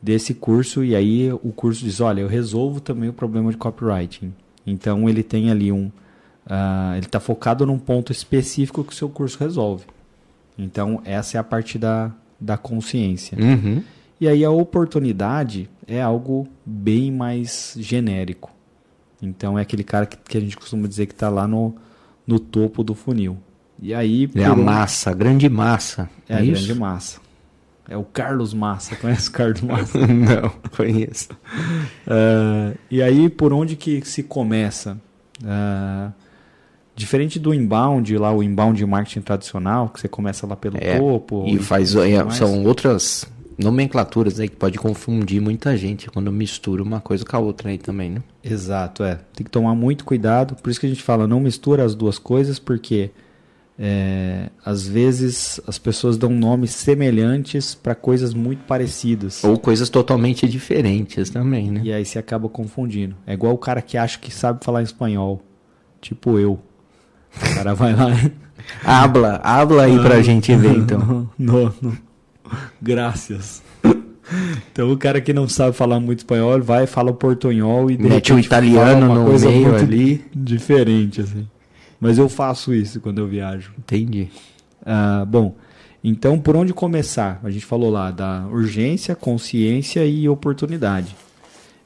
desse curso e aí o curso diz, olha, eu resolvo também o problema de copywriting. Então ele tem ali um, uh, ele está focado num ponto específico que o seu curso resolve. Então essa é a parte da, da consciência. Uhum. E aí a oportunidade é algo bem mais genérico. Então é aquele cara que, que a gente costuma dizer que está lá no, no topo do funil. E aí. É a massa, a grande massa. É, é a isso? grande massa. É o Carlos Massa. <laughs> Conhece o Carlos Massa? <laughs> Não, conheço. Uh, e aí, por onde que se começa? Uh, diferente do inbound, lá o inbound marketing tradicional, que você começa lá pelo é, topo. E faz. É, são outras nomenclaturas aí que pode confundir muita gente quando mistura uma coisa com a outra aí também, né? Exato, é. Tem que tomar muito cuidado. Por isso que a gente fala, não mistura as duas coisas, porque é, às vezes as pessoas dão nomes semelhantes para coisas muito parecidas. Ou coisas totalmente diferentes também, né? E aí se acaba confundindo. É igual o cara que acha que sabe falar espanhol. Tipo eu. O cara vai lá. <laughs> habla, habla aí pra gente ver <laughs> então. Não, não. <laughs> Graças. Então o cara que não sabe falar muito espanhol vai fala portunhol e mete o italiano no meio ali, diferente assim. Mas eu faço isso quando eu viajo. Entendi. Ah, bom, então por onde começar? A gente falou lá da urgência, consciência e oportunidade.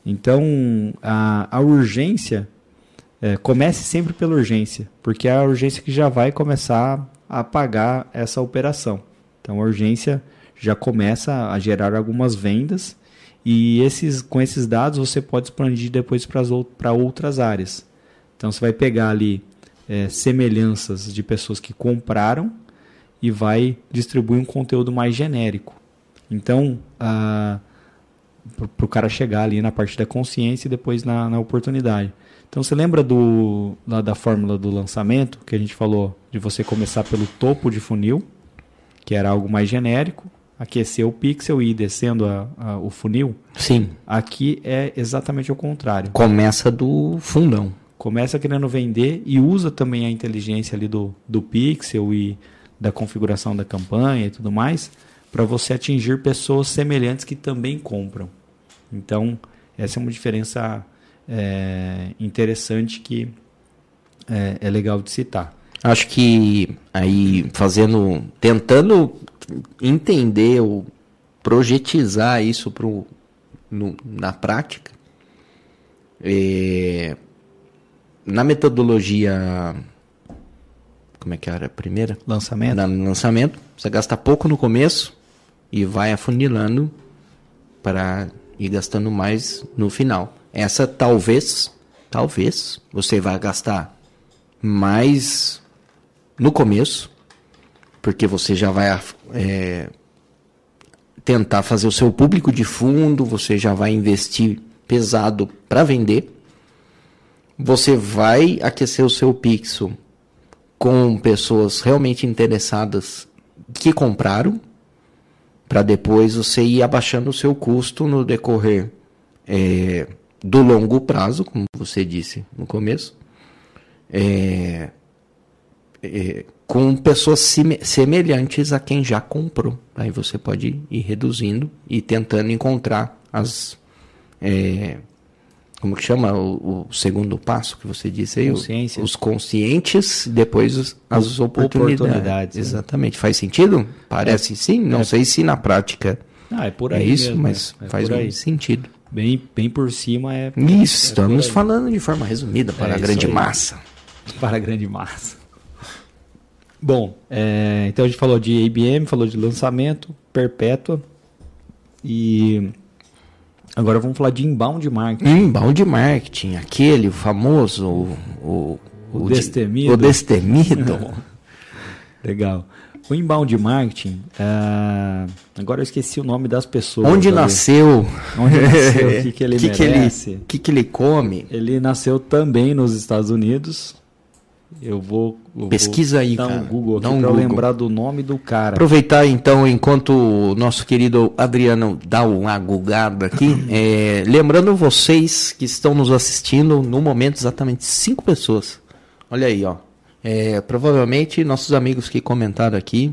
Então a, a urgência é, comece sempre pela urgência, porque é a urgência que já vai começar a pagar essa operação. Então a urgência já começa a gerar algumas vendas e esses, com esses dados você pode expandir depois para outras áreas. Então você vai pegar ali é, semelhanças de pessoas que compraram e vai distribuir um conteúdo mais genérico. Então, para o cara chegar ali na parte da consciência e depois na, na oportunidade. Então você lembra do, da fórmula do lançamento que a gente falou de você começar pelo topo de funil, que era algo mais genérico, aquecer o pixel e ir descendo a, a, o funil? Sim. Aqui é exatamente o contrário. Começa do fundão. Começa querendo vender e usa também a inteligência ali do, do pixel e da configuração da campanha e tudo mais para você atingir pessoas semelhantes que também compram. Então, essa é uma diferença é, interessante que é, é legal de citar. Acho que aí fazendo, tentando entender ou projetizar isso pro, no, na prática, é, na metodologia, como é que era a primeira? Lançamento. Na, lançamento, você gasta pouco no começo e vai afunilando para ir gastando mais no final. Essa talvez, talvez, você vai gastar mais no começo, porque você já vai é, tentar fazer o seu público de fundo, você já vai investir pesado para vender. Você vai aquecer o seu pixel com pessoas realmente interessadas que compraram, para depois você ir abaixando o seu custo no decorrer é, do longo prazo, como você disse no começo, é, é, com pessoas semelhantes a quem já comprou. Aí você pode ir reduzindo e tentando encontrar as. É, como que chama o, o, segundo passo que você disse aí? Os conscientes, depois as, as oportunidades. oportunidades. Né? Exatamente. Faz sentido? Parece é. sim. Não é. sei se na prática ah, é, por aí é isso, mesmo, mas é faz muito sentido. Bem, bem por cima é. Isso, é estamos falando de forma resumida para é a grande massa. Para a grande massa. Bom, é, então a gente falou de IBM, falou de lançamento, perpétua. E agora vamos falar de inbound marketing. Inbound marketing, aquele o famoso, o, o, o, o destemido. O destemido. <laughs> Legal. O inbound marketing, uh, agora eu esqueci o nome das pessoas. Onde nasceu? Onde <laughs> nasceu? O que, que ele que merece? O que, que, que, ele come? Ele nasceu também nos Estados Unidos. Eu vou. Eu Pesquisa vou aí, dar cara. um Google aqui dá um pra Google. lembrar do nome do cara. Aproveitar então, enquanto o nosso querido Adriano dá uma gugada aqui, <coughs> é, lembrando vocês que estão nos assistindo, no momento, exatamente cinco pessoas. Olha aí, ó. É, provavelmente nossos amigos que comentaram aqui.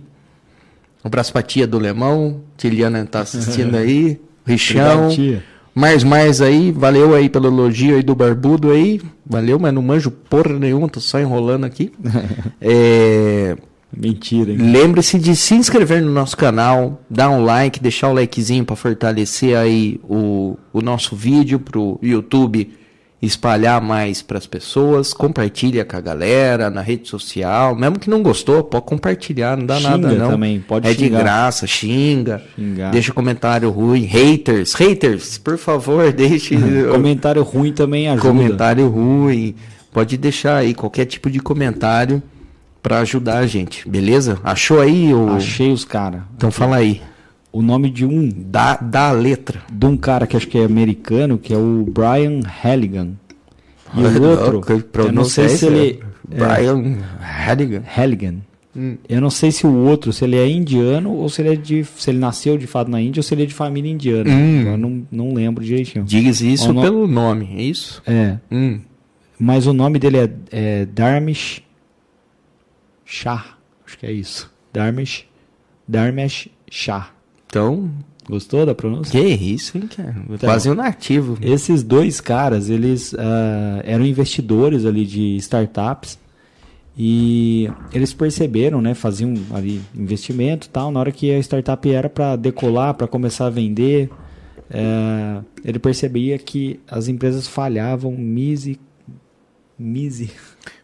Um abraço pra tia do Lemão. Tiliana tá assistindo <laughs> aí. Richão. Obrigado, tia. Mais, mais aí. Valeu aí pelo elogio aí do Barbudo aí. Valeu, mas não manjo porra nenhuma. Tô só enrolando aqui. <laughs> é... Mentira, hein? Lembre-se de se inscrever no nosso canal, dar um like, deixar o likezinho para fortalecer aí o, o nosso vídeo pro YouTube espalhar mais para as pessoas, compartilha com a galera na rede social, mesmo que não gostou, pode compartilhar, não dá Xinga nada não. também, pode é xingar. de graça, xinga, Xingar. deixa comentário ruim, haters, haters, por favor, <laughs> deixe <laughs> Comentário ruim também ajuda. comentário ruim, pode deixar aí qualquer tipo de comentário para ajudar a gente, beleza? Achou aí o Achei os caras. Então fala aí, O nome de um dá, dá a letra. de um cara que acho que é americano, que é o Brian Halligan. E o outro, eu não sei se ele é, Brian Halligan. Halligan. Hum. Eu não sei se o outro, se ele é indiano ou se ele é de, se ele nasceu de fato na Índia ou se ele é de família indiana. Hum. Eu não, não lembro direitinho. Diz isso no- pelo nome, é isso? É, Hum. mas o nome dele é, é Dharmesh Shah. Acho que é isso. Dharmesh, Dharmesh Shah. Então, Gostou da pronúncia? que isso, hein, cara? Quase um nativo. Esses dois caras, eles ah, eram investidores ali de startups e eles perceberam, né, faziam ali investimento e tal, na hora que a startup era para decolar, para começar a vender, eh, ele percebia que as empresas falhavam misi, misi,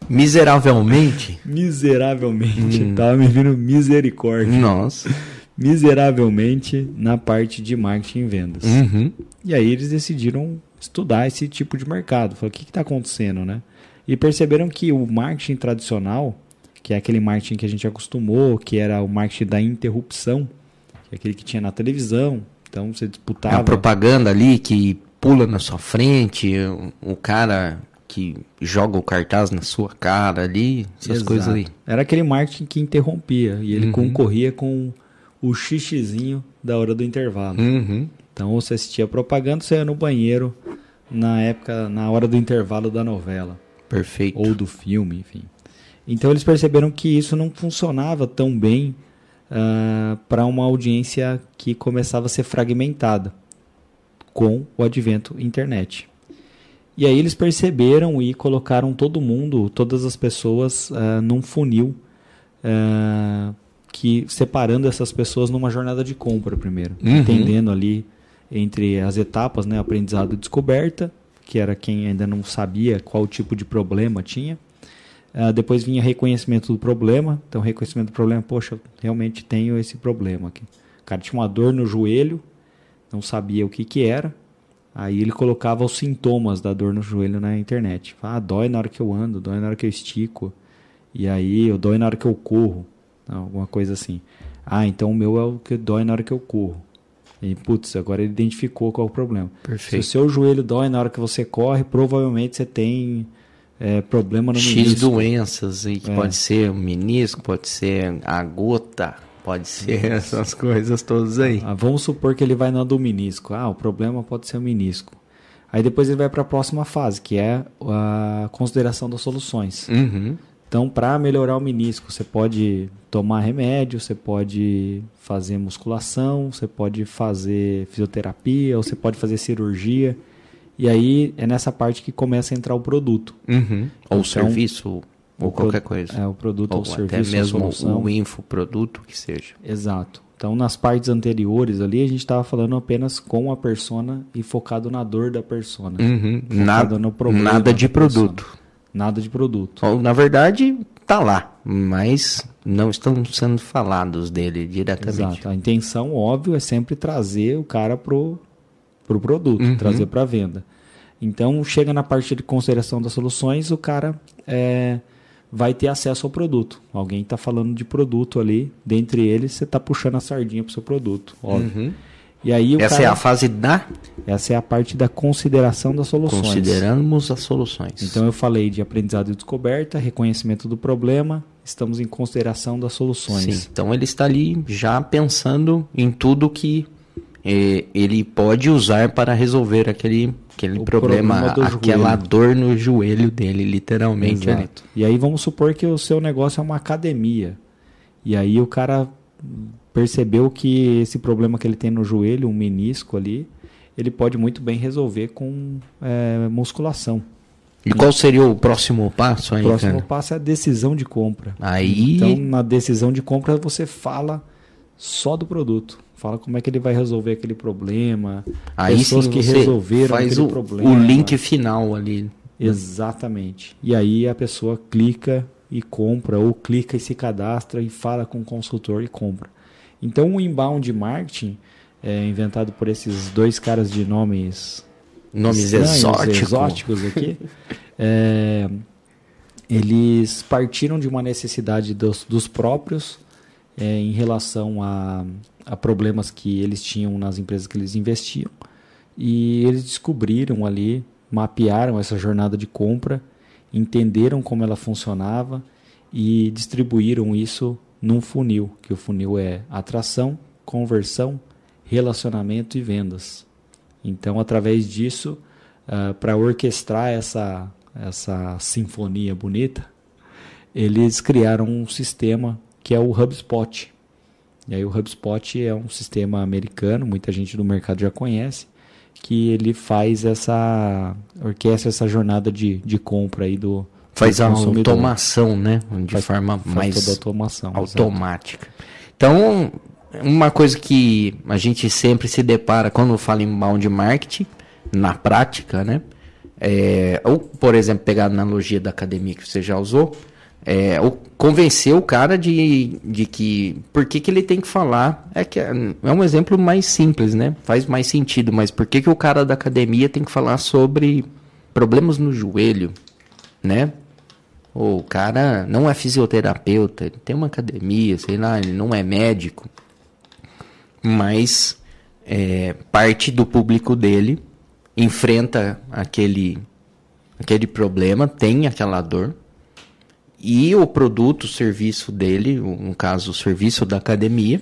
Miseravelmente? <laughs> miseravelmente, Hum. tava me vindo misericórdia, Nossa. Miseravelmente na parte de marketing e vendas. Uhum. E aí eles decidiram estudar esse tipo de mercado. Falaram, o que está acontecendo, né? E perceberam que o marketing tradicional, que é aquele marketing que a gente acostumou, que era o marketing da interrupção, que é aquele que tinha na televisão, então você disputava. É a propaganda ali que pula na sua frente, o cara que joga o cartaz na sua cara ali, essas Exato. coisas aí. Era aquele marketing que interrompia e ele uhum. concorria com o xixizinho da hora do intervalo. Uhum. Então você assistia propaganda, você ia no banheiro na época, na hora do intervalo da novela. Perfeito. Ou do filme, enfim. Então eles perceberam que isso não funcionava tão bem uh, ah, para uma audiência que começava a ser fragmentada com o advento internet. E aí eles perceberam e colocaram todo mundo, todas as pessoas, uh, num funil, uh, que separando essas pessoas numa jornada de compra primeiro, uhum. entendendo ali entre as etapas, né, aprendizado e descoberta, que era quem ainda não sabia qual tipo de problema tinha. Uh, depois vinha reconhecimento do problema. Então, reconhecimento do problema, poxa, eu realmente tenho esse problema aqui. O cara tinha uma dor no joelho, não sabia o que, que era. Aí ele colocava os sintomas da dor no joelho na internet. Ah, dói na hora que eu ando, dói na hora que eu estico. E aí, eu dói na hora que eu corro. Alguma coisa assim. Ah, então o meu é o que dói na hora que eu corro. E, putz, agora ele identificou qual é o problema. Perfeito. Se o seu joelho dói na hora que você corre, provavelmente você tem é, problema no X menisco. doenças, aí, que é. pode ser o menisco, pode ser a gota, pode ser essas coisas todas aí. Ah, vamos supor que ele vai na do menisco. Ah, o problema pode ser o menisco. Aí depois ele vai para a próxima fase, que é a consideração das soluções. Uhum. Então, para melhorar o menisco, você pode tomar remédio, você pode fazer musculação, você pode fazer fisioterapia, ou você pode fazer cirurgia. E aí é nessa parte que começa a entrar o produto. Uhum. Ou então, serviço, ou qualquer coisa. É, o produto ou, ou serviço. Até mesmo o infoproduto que seja. Exato. Então, nas partes anteriores ali, a gente estava falando apenas com a persona e focado na dor da persona. Uhum. Nada, no problema nada de produto. Persona. Nada de produto. Ou, na verdade, tá lá, mas não estão sendo falados dele diretamente. Exato. A intenção, óbvio, é sempre trazer o cara pro, pro produto, uhum. trazer para venda. Então, chega na parte de consideração das soluções, o cara é, vai ter acesso ao produto. Alguém está falando de produto ali, dentre eles, você está puxando a sardinha para o seu produto, óbvio. Uhum. E aí Essa cara, é a fase da? Essa é a parte da consideração das soluções. Consideramos as soluções. Então eu falei de aprendizado e descoberta, reconhecimento do problema, estamos em consideração das soluções. Sim, então ele está ali já pensando em tudo que eh, ele pode usar para resolver aquele, aquele problema, problema aquela joelho. dor no joelho dele, literalmente. Exato. E aí vamos supor que o seu negócio é uma academia. E aí o cara percebeu que esse problema que ele tem no joelho, um menisco ali, ele pode muito bem resolver com é, musculação. E qual seria o próximo passo aí? O próximo cara? passo é a decisão de compra. Aí... Então, na decisão de compra, você fala só do produto. Fala como é que ele vai resolver aquele problema. Aí pessoas que resolveram faz aquele o, problema. O link final ali. Exatamente. E aí a pessoa clica e compra, ou clica e se cadastra e fala com o consultor e compra. Então o inbound marketing, é, inventado por esses dois caras de nomes nomes exóticos. exóticos aqui, <laughs> é, eles partiram de uma necessidade dos, dos próprios é, em relação a, a problemas que eles tinham nas empresas que eles investiam e eles descobriram ali, mapearam essa jornada de compra, entenderam como ela funcionava e distribuíram isso num funil, que o funil é atração, conversão, relacionamento e vendas. Então, através disso, uh, para orquestrar essa, essa sinfonia bonita, eles criaram um sistema que é o HubSpot. E aí o HubSpot é um sistema americano, muita gente do mercado já conhece, que ele faz essa orquestra essa jornada de, de compra aí do, faz a automação, né? De faz, forma faz mais automação, automática. Exatamente. Então, uma coisa que a gente sempre se depara quando fala em bound marketing, na prática, né? É, ou, por exemplo, pegar a analogia da academia que você já usou, é, ou convencer o cara de, de que por que, que ele tem que falar é que é, é um exemplo mais simples, né? Faz mais sentido, mas por que, que o cara da academia tem que falar sobre problemas no joelho? né? O cara não é fisioterapeuta, ele tem uma academia, sei lá, ele não é médico, mas é, parte do público dele enfrenta aquele, aquele problema, tem aquela dor, e o produto, o serviço dele, no caso, o serviço da academia,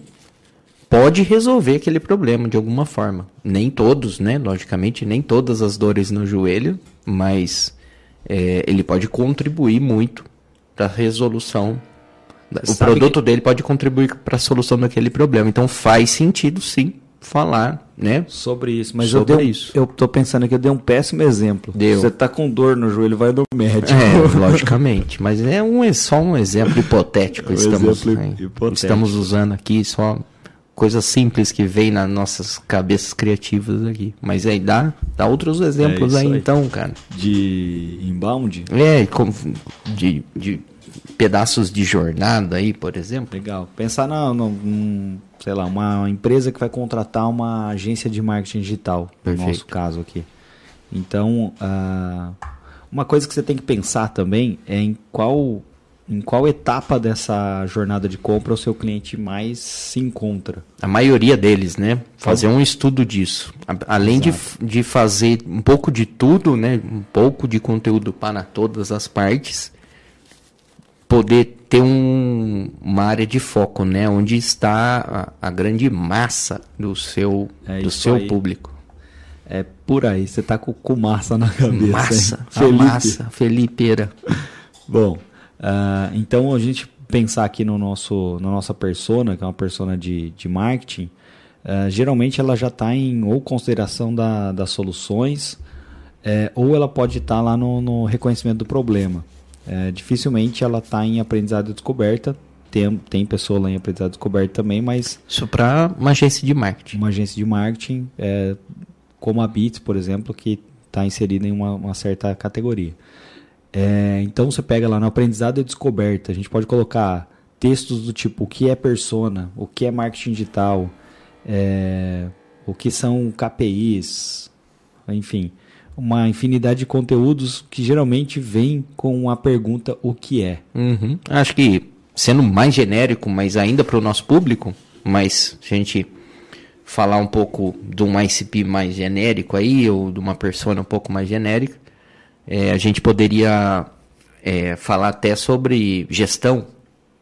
pode resolver aquele problema de alguma forma. Nem todos, né? Logicamente, nem todas as dores no joelho, mas é, ele pode contribuir muito para a resolução. O produto que... dele pode contribuir para a solução daquele problema. Então faz sentido, sim, falar, né? Sobre isso. Mas sobre eu, dei, isso. eu tô pensando que eu dei um péssimo exemplo. Deu. Você tá com dor no joelho, vai no médico. É, <laughs> logicamente. Mas é um, é só um exemplo hipotético. Um estamos, exemplo hipotético. estamos usando aqui só coisas simples que vem nas nossas cabeças criativas aqui. Mas aí dá, dá outros exemplos é aí, aí, então, cara. De inbound? É, de, de pedaços de jornada aí, por exemplo. Legal. Pensar na, no, sei lá, uma empresa que vai contratar uma agência de marketing digital, Perfeito. no nosso caso aqui. Então, uh, uma coisa que você tem que pensar também é em qual em qual etapa dessa jornada de compra o seu cliente mais se encontra? A maioria deles, né? Fazer um estudo disso. Além de, de fazer um pouco de tudo, né? Um pouco de conteúdo para todas as partes, poder ter um, uma área de foco, né? Onde está a, a grande massa do seu, é do seu aí. público. É por aí, você tá com, com massa na cabeça. Massa, Felipe. massa, Felipeira. <laughs> Bom, Uh, então a gente pensar aqui no nosso, na nossa persona, que é uma persona de, de marketing, uh, geralmente ela já está em ou consideração da, das soluções, é, ou ela pode estar tá lá no, no, reconhecimento do problema. É, dificilmente ela está em aprendizado e descoberta. Tem, tem pessoa lá em aprendizado e descoberta também, mas. Isso para uma agência de marketing. Uma agência de marketing, é, como a Bits, por exemplo, que está inserida em uma, uma certa categoria. É, então você pega lá no aprendizado e descoberta, a gente pode colocar textos do tipo o que é persona, o que é marketing digital, é, o que são KPIs, enfim, uma infinidade de conteúdos que geralmente vem com a pergunta o que é. Uhum. Acho que sendo mais genérico, mas ainda para o nosso público, mas se a gente falar um pouco de um ICP mais genérico aí, ou de uma persona um pouco mais genérica, é, a gente poderia é, falar até sobre gestão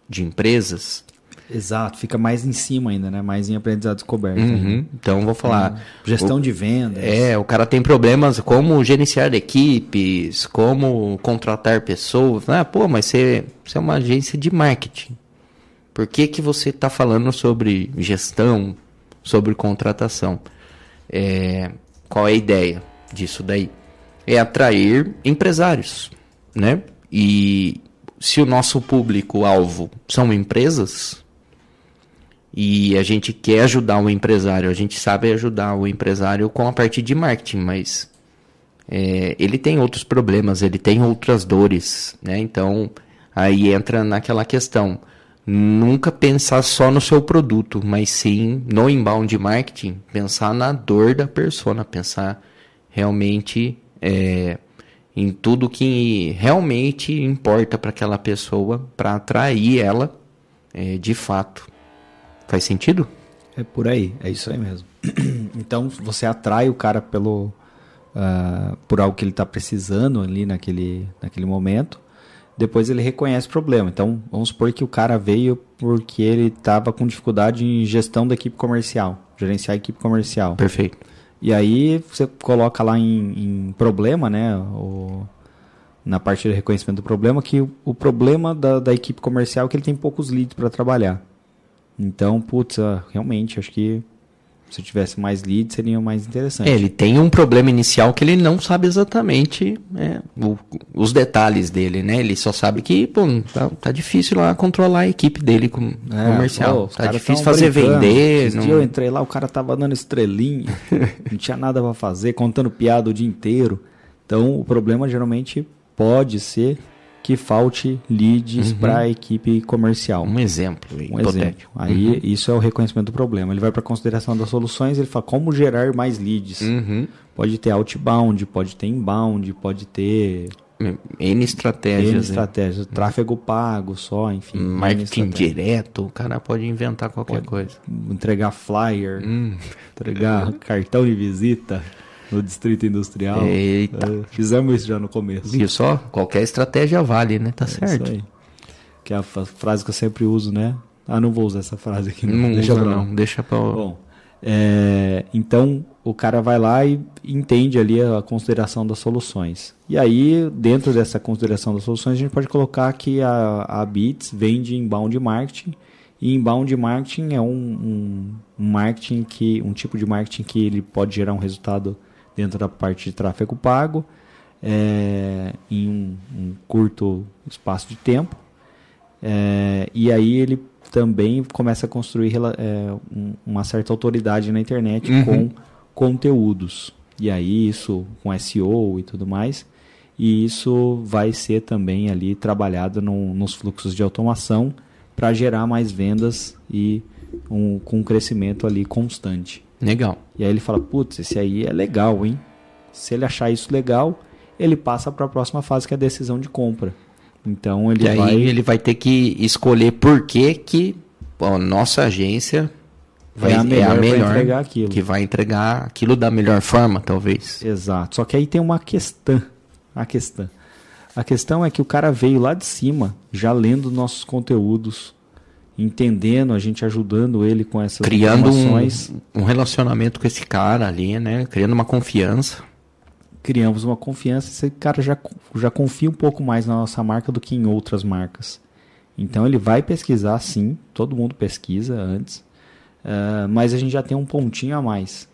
de empresas. Exato, fica mais em cima ainda, né? Mais em aprendizado descoberto. Uhum. Então, vou falar. Gestão o, de vendas. É, o cara tem problemas como gerenciar equipes, como contratar pessoas. Ah, pô, mas você, você é uma agência de marketing. Por que, que você está falando sobre gestão, sobre contratação? É, qual é a ideia disso daí? É atrair empresários, né? E se o nosso público-alvo são empresas e a gente quer ajudar o empresário, a gente sabe ajudar o empresário com a parte de marketing, mas é, ele tem outros problemas, ele tem outras dores, né? Então aí entra naquela questão. Nunca pensar só no seu produto, mas sim no inbound marketing, pensar na dor da persona, pensar realmente é, em tudo que realmente importa para aquela pessoa, para atrair ela é, de fato. Faz sentido? É por aí, é isso aí mesmo. <clears throat> Então você atrai o cara pelo uh, por algo que ele está precisando ali naquele, naquele momento. Depois ele reconhece o problema. Então vamos supor que o cara veio porque ele estava com dificuldade em gestão da equipe comercial, gerenciar a equipe comercial. Perfeito. E aí você coloca lá em, em problema, né? O, na parte de reconhecimento do problema, que o, o problema da, da, equipe comercial é que ele tem poucos leads para trabalhar. Então, putz, ah, realmente, acho que se eu tivesse mais leads, seria mais interessante. É, ele tem um problema inicial que ele não sabe exatamente é, o, os detalhes dele, né? Ele só sabe que, pô, tá, tá difícil lá controlar a equipe dele com é, comercial. Pô, tá difícil fazer vender. Não... dia eu entrei lá, o cara tava dando estrelinha, <laughs> não tinha nada para fazer, contando piada o dia inteiro. Então, o problema geralmente pode ser que falte leads uhum. para a equipe comercial. Um exemplo. Um exemplo. Aí uhum. isso é o reconhecimento do problema. Ele vai para a consideração das soluções, ele fala como gerar mais leads. Uhum. Pode ter outbound, pode ter inbound, pode ter N estratégias. N estratégias. Né? Tráfego pago só, enfim. Marketing direto, o cara pode inventar qualquer pode coisa. Entregar flyer, hum. entregar <laughs> cartão de visita no Distrito Industrial. Eita. É, fizemos isso já no começo. Viu só? Qualquer estratégia vale, né? Tá é certo. Isso aí. Que é a frase que eu sempre uso, né? Ah, não vou usar essa frase aqui. Não, não deixa usa, não. Deixa pra... Bom, é, então o cara vai lá e entende ali a consideração das soluções. E aí, dentro dessa consideração das soluções, a gente pode colocar que a, a Bits vende inbound marketing. E inbound marketing é um, um, um, marketing que, um tipo de marketing que ele pode gerar um resultado dentro da parte de tráfego pago é, em um, um, curto espaço de tempo. É, e aí ele também começa a construir é, uma certa autoridade na internet uhum. com conteúdos. E aí isso com SEO e tudo mais. E isso vai ser também ali trabalhado no, nos fluxos de automação para gerar mais vendas e um, com um crescimento ali constante. Legal. E aí ele fala, putz, esse aí é legal, hein? Se ele achar isso legal, ele passa para a próxima fase que é a decisão de compra. Então ele e vai... aí ele vai ter que escolher por que que a nossa agência vai, é a melhor, é a melhor entregar aquilo. que vai entregar aquilo da melhor forma, talvez. Exato. Só que aí tem uma questão, a questão. A questão é que o cara veio lá de cima, já lendo nossos conteúdos, entendendo, a gente ajudando ele com essas criando. Um, um relacionamento com esse cara ali, né? Criando uma confiança criamos uma confiança, esse cara já, já confia um pouco mais na nossa marca do que em outras marcas. Então ele vai pesquisar sim, todo mundo pesquisa antes, uh, mas a gente já tem um pontinho a mais.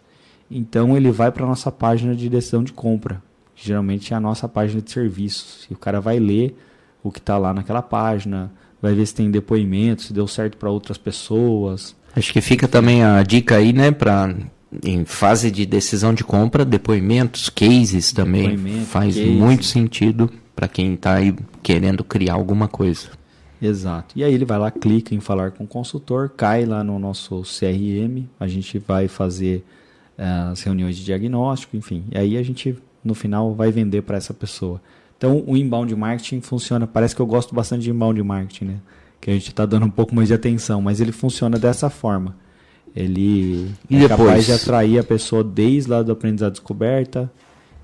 Então ele vai para a nossa página de decisão de compra, que geralmente é a nossa página de serviços. E o cara vai ler o que está lá naquela página, vai ver se tem depoimento, se deu certo para outras pessoas. Acho que fica também a dica aí, né, para em fase de decisão de compra, depoimentos, cases também Depoimento, faz case. muito sentido para quem está aí querendo criar alguma coisa. Exato. E aí ele vai lá, clica em falar com o consultor, cai lá no nosso CRM, a gente vai fazer uh, as reuniões de diagnóstico, enfim. E aí a gente no final vai vender para essa pessoa. Então o inbound marketing funciona, parece que eu gosto bastante de inbound marketing, né? Que a gente está dando um pouco mais de atenção, mas ele funciona dessa forma ele e é depois? capaz de atrair a pessoa desde lá do aprendizado descoberta,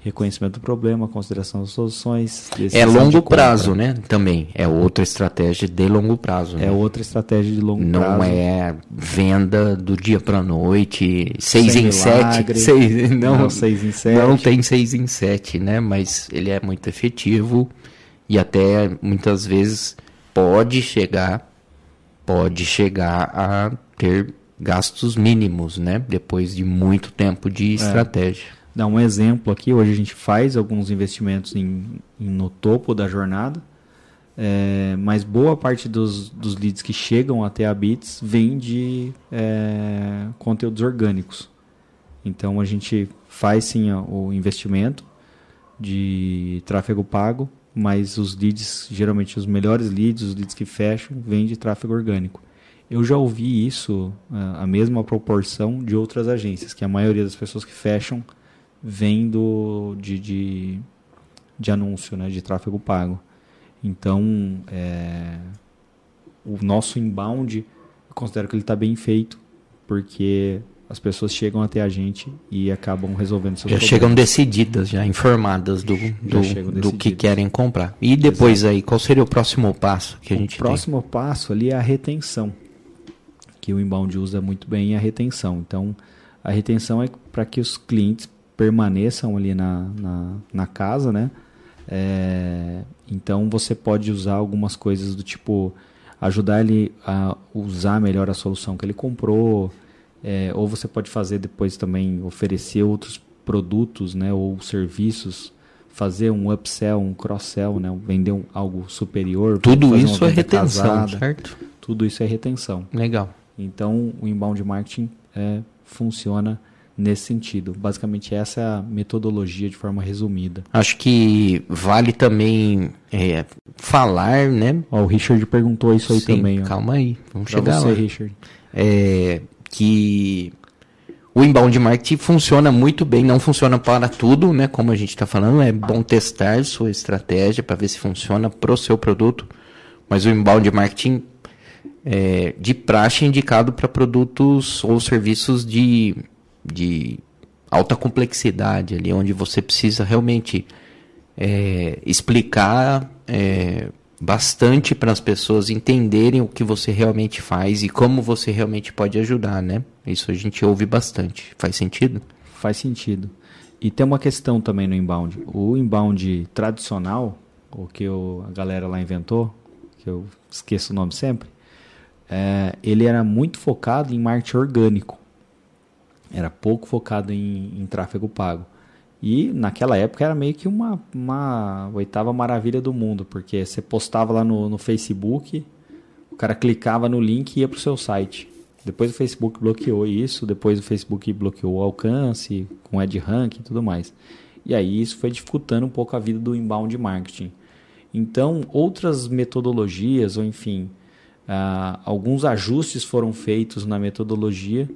reconhecimento do problema, consideração das soluções. É longo prazo, né? Também é outra estratégia de longo prazo. É né? outra estratégia de longo Não prazo. Não é venda do dia para noite, seis Sem em milagre, sete, <laughs> seis, não, não, seis em sete. Não tem seis em sete, né? Mas ele é muito efetivo e até muitas vezes pode chegar, pode chegar a ter gastos mínimos, né? Depois de muito tempo de é. estratégia. É. Dá um exemplo aqui, hoje a gente faz alguns investimentos em, em no topo da jornada, é, mas boa parte dos, dos leads que chegam até a Bits vem de é, conteúdos orgânicos. Então a gente faz sim o investimento de tráfego pago, mas os leads, geralmente os melhores leads, os leads que fecham, vêm de tráfego orgânico. Eu já ouvi isso, a mesma proporção de outras agências, que a maioria das pessoas que fecham vem do, de, de, de anúncio, né, de tráfego pago. Então, é, o nosso inbound, eu considero que ele está bem feito, porque as pessoas chegam até a gente e acabam resolvendo seus já problemas. chegam decididas, já informadas do, do, do que querem comprar. E depois Exato. aí, qual seria o próximo passo que a gente O próximo tem? passo ali é a retenção que o inbound usa muito bem é a retenção. Então, a retenção é para que os clientes permaneçam ali na, na, na casa, né? É, então, você pode usar algumas coisas do tipo ajudar ele a usar melhor a solução que ele comprou, é, ou você pode fazer depois também oferecer outros produtos, né, ou serviços, fazer um upsell, um cross-sell, né, vender um, algo superior. Tudo isso é retenção, casada. certo? Tudo isso é retenção. Legal. Então, o inbound marketing é, funciona nesse sentido. Basicamente, essa é a metodologia de forma resumida. Acho que vale também é, falar, né? Ó, o Richard perguntou isso aí Sim, também. Ó. Calma aí, vamos pra chegar você, lá. Richard. É, que o inbound marketing funciona muito bem, não funciona para tudo, né? Como a gente está falando, é bom testar sua estratégia para ver se funciona para o seu produto. Mas o inbound marketing é, de praxe é indicado para produtos ou serviços de, de alta complexidade, ali onde você precisa realmente é, explicar é, bastante para as pessoas entenderem o que você realmente faz e como você realmente pode ajudar, né? Isso a gente ouve bastante. Faz sentido? Faz sentido. E tem uma questão também no inbound. O inbound tradicional, o que o, a galera lá inventou, que eu esqueço o nome sempre, é, ele era muito focado em marketing orgânico. Era pouco focado em, em tráfego pago. E naquela época era meio que uma, uma oitava maravilha do mundo, porque você postava lá no, no Facebook, o cara clicava no link e ia para o seu site. Depois o Facebook bloqueou isso, depois o Facebook bloqueou o alcance, com ad rank e tudo mais. E aí isso foi dificultando um pouco a vida do inbound marketing. Então, outras metodologias, ou enfim, uh, alguns ajustes foram feitos na metodologia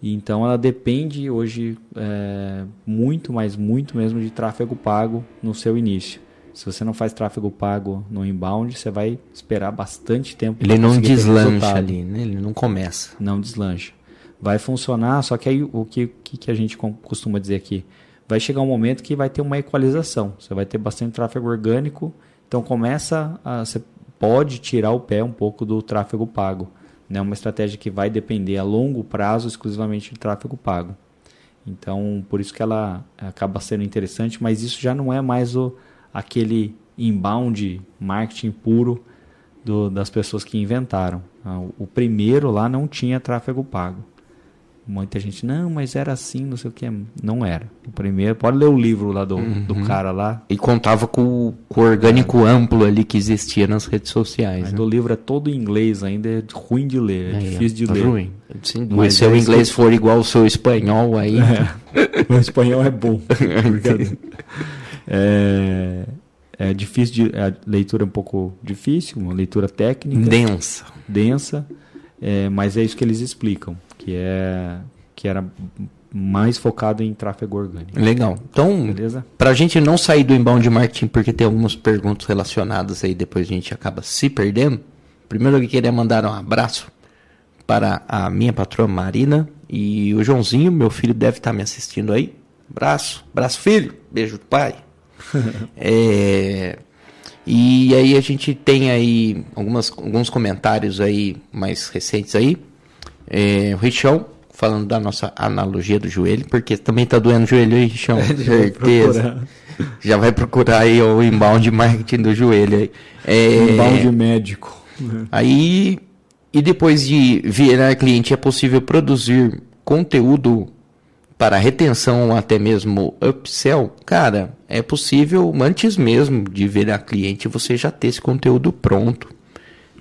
e então ela depende hoje é, muito, mas muito mesmo de tráfego pago no seu início. Se você não faz tráfego pago no inbound, você vai esperar bastante tempo. Ele não deslancha ali, né? Ele não começa. Não deslancha. Vai funcionar, só que aí o que, que a gente costuma dizer aqui? Vai chegar um momento que vai ter uma equalização. Você vai ter bastante tráfego orgânico, então começa a, você pode tirar o pé um pouco do tráfego pago né, uma estratégia que vai depender a longo prazo exclusivamente de tráfego pago. Então, por isso que ela acaba sendo interessante, mas isso já não é mais o, aquele inbound marketing puro do, das pessoas que inventaram. Ah, o primeiro lá não tinha tráfego pago. Muita gente, não, mas era assim, não sei o que. Não era. O primeiro, pode ler o livro lá do, uhum. do cara lá. E contava com, com o orgânico é. amplo ali que existia nas redes sociais. Mas né? o livro é todo em inglês ainda, é ruim de ler, é, é difícil de tá ler. Ruim. Sim, mas se o inglês for igual ao seu espanhol, aí. É. <laughs> o espanhol é bom. <laughs> é, é difícil de. A leitura é um pouco difícil, uma leitura técnica. Densa. Densa. É, mas é isso que eles explicam que é que era mais focado em tráfego orgânico. Legal. Então, para a gente não sair do inbound marketing, porque tem algumas perguntas relacionadas aí, depois a gente acaba se perdendo. Primeiro eu queria mandar um abraço para a minha patroa Marina e o Joãozinho, meu filho deve estar me assistindo aí. Abraço, abraço filho, beijo do pai. <laughs> é, e aí a gente tem aí algumas, alguns comentários aí mais recentes aí. É, o Richão, falando da nossa analogia do joelho, porque também tá doendo o joelho aí, Richão, <laughs> certeza. Já vai procurar aí o inbound marketing do joelho aí. É, inbound médico. Aí, e depois de virar cliente, é possível produzir conteúdo para retenção ou até mesmo upsell? Cara, é possível antes mesmo de virar cliente você já ter esse conteúdo pronto.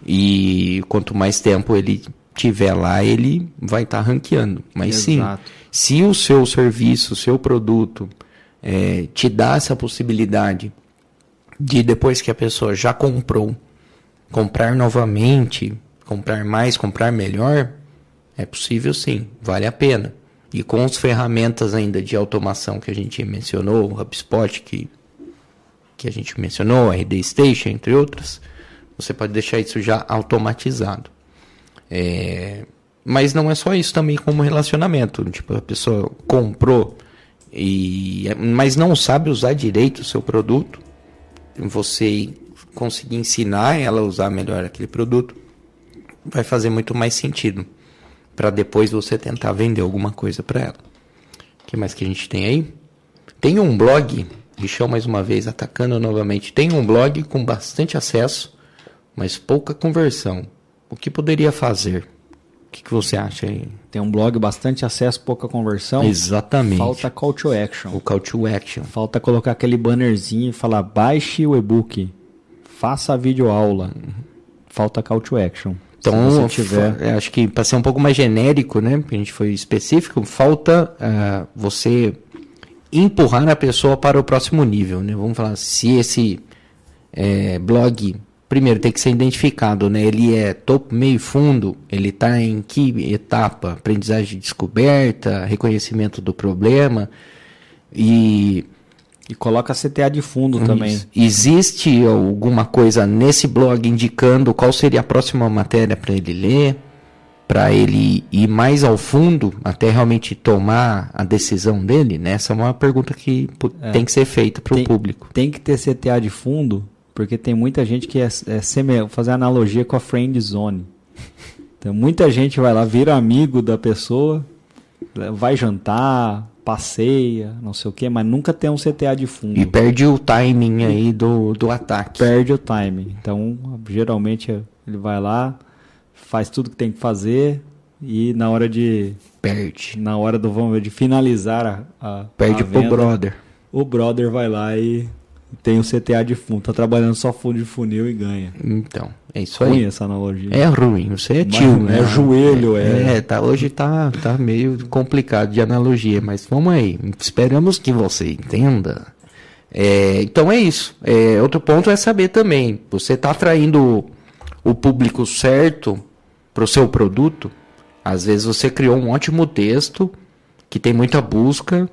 E quanto mais tempo ele tiver lá, ele vai estar tá ranqueando. Mas Exato. sim, se o seu serviço, o seu produto é, te dá essa possibilidade de depois que a pessoa já comprou, comprar novamente, comprar mais, comprar melhor, é possível sim, vale a pena. E com as ferramentas ainda de automação que a gente mencionou, o HubSpot que, que a gente mencionou, a RD Station, entre outras, você pode deixar isso já automatizado. É, mas não é só isso também como relacionamento. Tipo, a pessoa comprou e mas não sabe usar direito o seu produto. Você conseguir ensinar ela a usar melhor aquele produto vai fazer muito mais sentido para depois você tentar vender alguma coisa para ela. O que mais que a gente tem aí? Tem um blog, Richão mais uma vez atacando novamente. Tem um blog com bastante acesso, mas pouca conversão. O que poderia fazer? O que, que você acha aí? Tem um blog, bastante acesso, pouca conversão. Exatamente. Falta call to action. O call to action. Falta colocar aquele bannerzinho e falar baixe o e-book, faça a videoaula. Falta call to action. Então, tiver... acho que para ser um pouco mais genérico, né? Porque a gente foi específico, falta uh, você empurrar a pessoa para o próximo nível, né? Vamos falar, se esse é, blog primeiro tem que ser identificado, né? Ele é topo, meio fundo, ele está em que etapa? Aprendizagem de descoberta, reconhecimento do problema e e coloca CTA de fundo também. Existe alguma coisa nesse blog indicando qual seria a próxima matéria para ele ler? Para ele ir mais ao fundo até realmente tomar a decisão dele? Né? Essa é uma pergunta que é. tem que ser feita para o público. Tem que ter CTA de fundo, porque tem muita gente que é, é semelhante, fazer analogia com a friend zone. Então muita gente vai lá, vira amigo da pessoa, vai jantar, passeia, não sei o que, mas nunca tem um CTA de fundo. E perde o timing aí do, do ataque. Perde o timing. Então, geralmente ele vai lá, faz tudo que tem que fazer e na hora de perde. Na hora do vamos ver, de finalizar a, a perde a venda, pro brother. O brother vai lá e tem o CTA de fundo, tá trabalhando só fundo de funil e ganha. Então, é isso aí. Ruim essa analogia. É ruim, você é tio, né? É joelho, é. É, tá, hoje tá, tá meio complicado de analogia, mas vamos aí. Esperamos que você entenda. É, então é isso. É, outro ponto é saber também, você está atraindo o público certo para o seu produto. Às vezes você criou um ótimo texto que tem muita busca,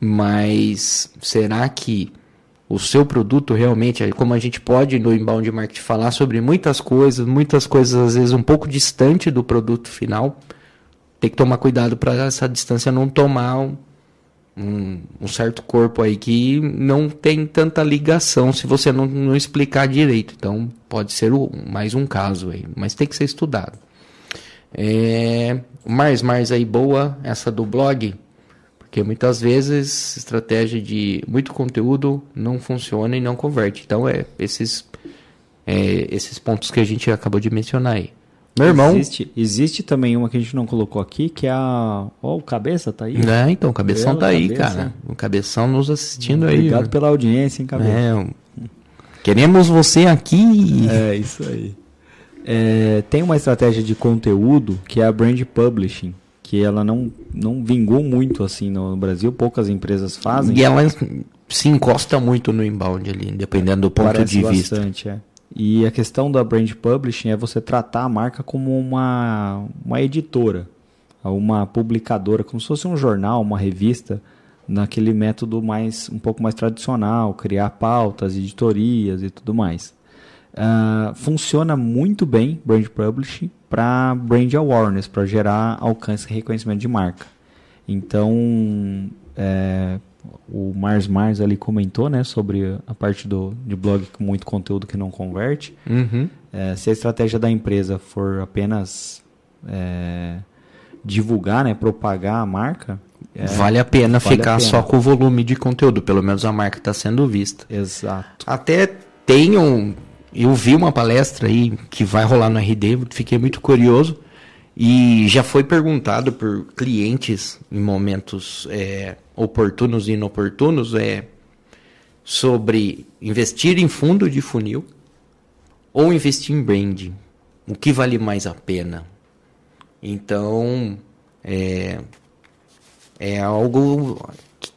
mas será que o seu produto realmente, como a gente pode no inbound marketing falar sobre muitas coisas, muitas coisas às vezes um pouco distante do produto final, tem que tomar cuidado para essa distância não tomar um, um, certo corpo aí que não tem tanta ligação se você não, não explicar direito. Então pode ser o, mais um caso aí, mas tem que ser estudado. É, mais, mais aí boa essa do blog. Porque muitas vezes estratégia de muito conteúdo não funciona e não converte. Então é esses, é, esses pontos que a gente acabou de mencionar aí. Meu irmão. Existe, existe também uma que a gente não colocou aqui, que é a. Ó, oh, o Cabeça tá aí. É, então, o Cabeção tá aí, cabeça. cara. O Cabeção nos assistindo Obrigado aí. Obrigado pela audiência, hein, Cabeça. É, queremos você aqui. É, isso aí. É, tem uma estratégia de conteúdo que é a Brand Publishing que ela não, não vingou muito assim no Brasil, poucas empresas fazem. E ela se encosta muito no inbound ali, dependendo do ponto de vista. Bastante, é. E a questão da brand publishing é você tratar a marca como uma, uma editora, uma publicadora, como se fosse um jornal, uma revista, naquele método mais um pouco mais tradicional, criar pautas, editorias e tudo mais. Uh, funciona muito bem brand publishing para brand awareness, para gerar alcance e reconhecimento de marca. Então, é, o Mars Mars ali comentou né, sobre a parte do, de blog com muito conteúdo que não converte. Uhum. É, se a estratégia da empresa for apenas é, divulgar, né, propagar a marca, é, vale a pena vale ficar a pena. só com o volume de conteúdo, pelo menos a marca está sendo vista. Exato. Até tenham eu vi uma palestra aí que vai rolar no RD, fiquei muito curioso. E já foi perguntado por clientes em momentos é, oportunos e inoportunos é, sobre investir em fundo de funil ou investir em branding. O que vale mais a pena? Então, é, é algo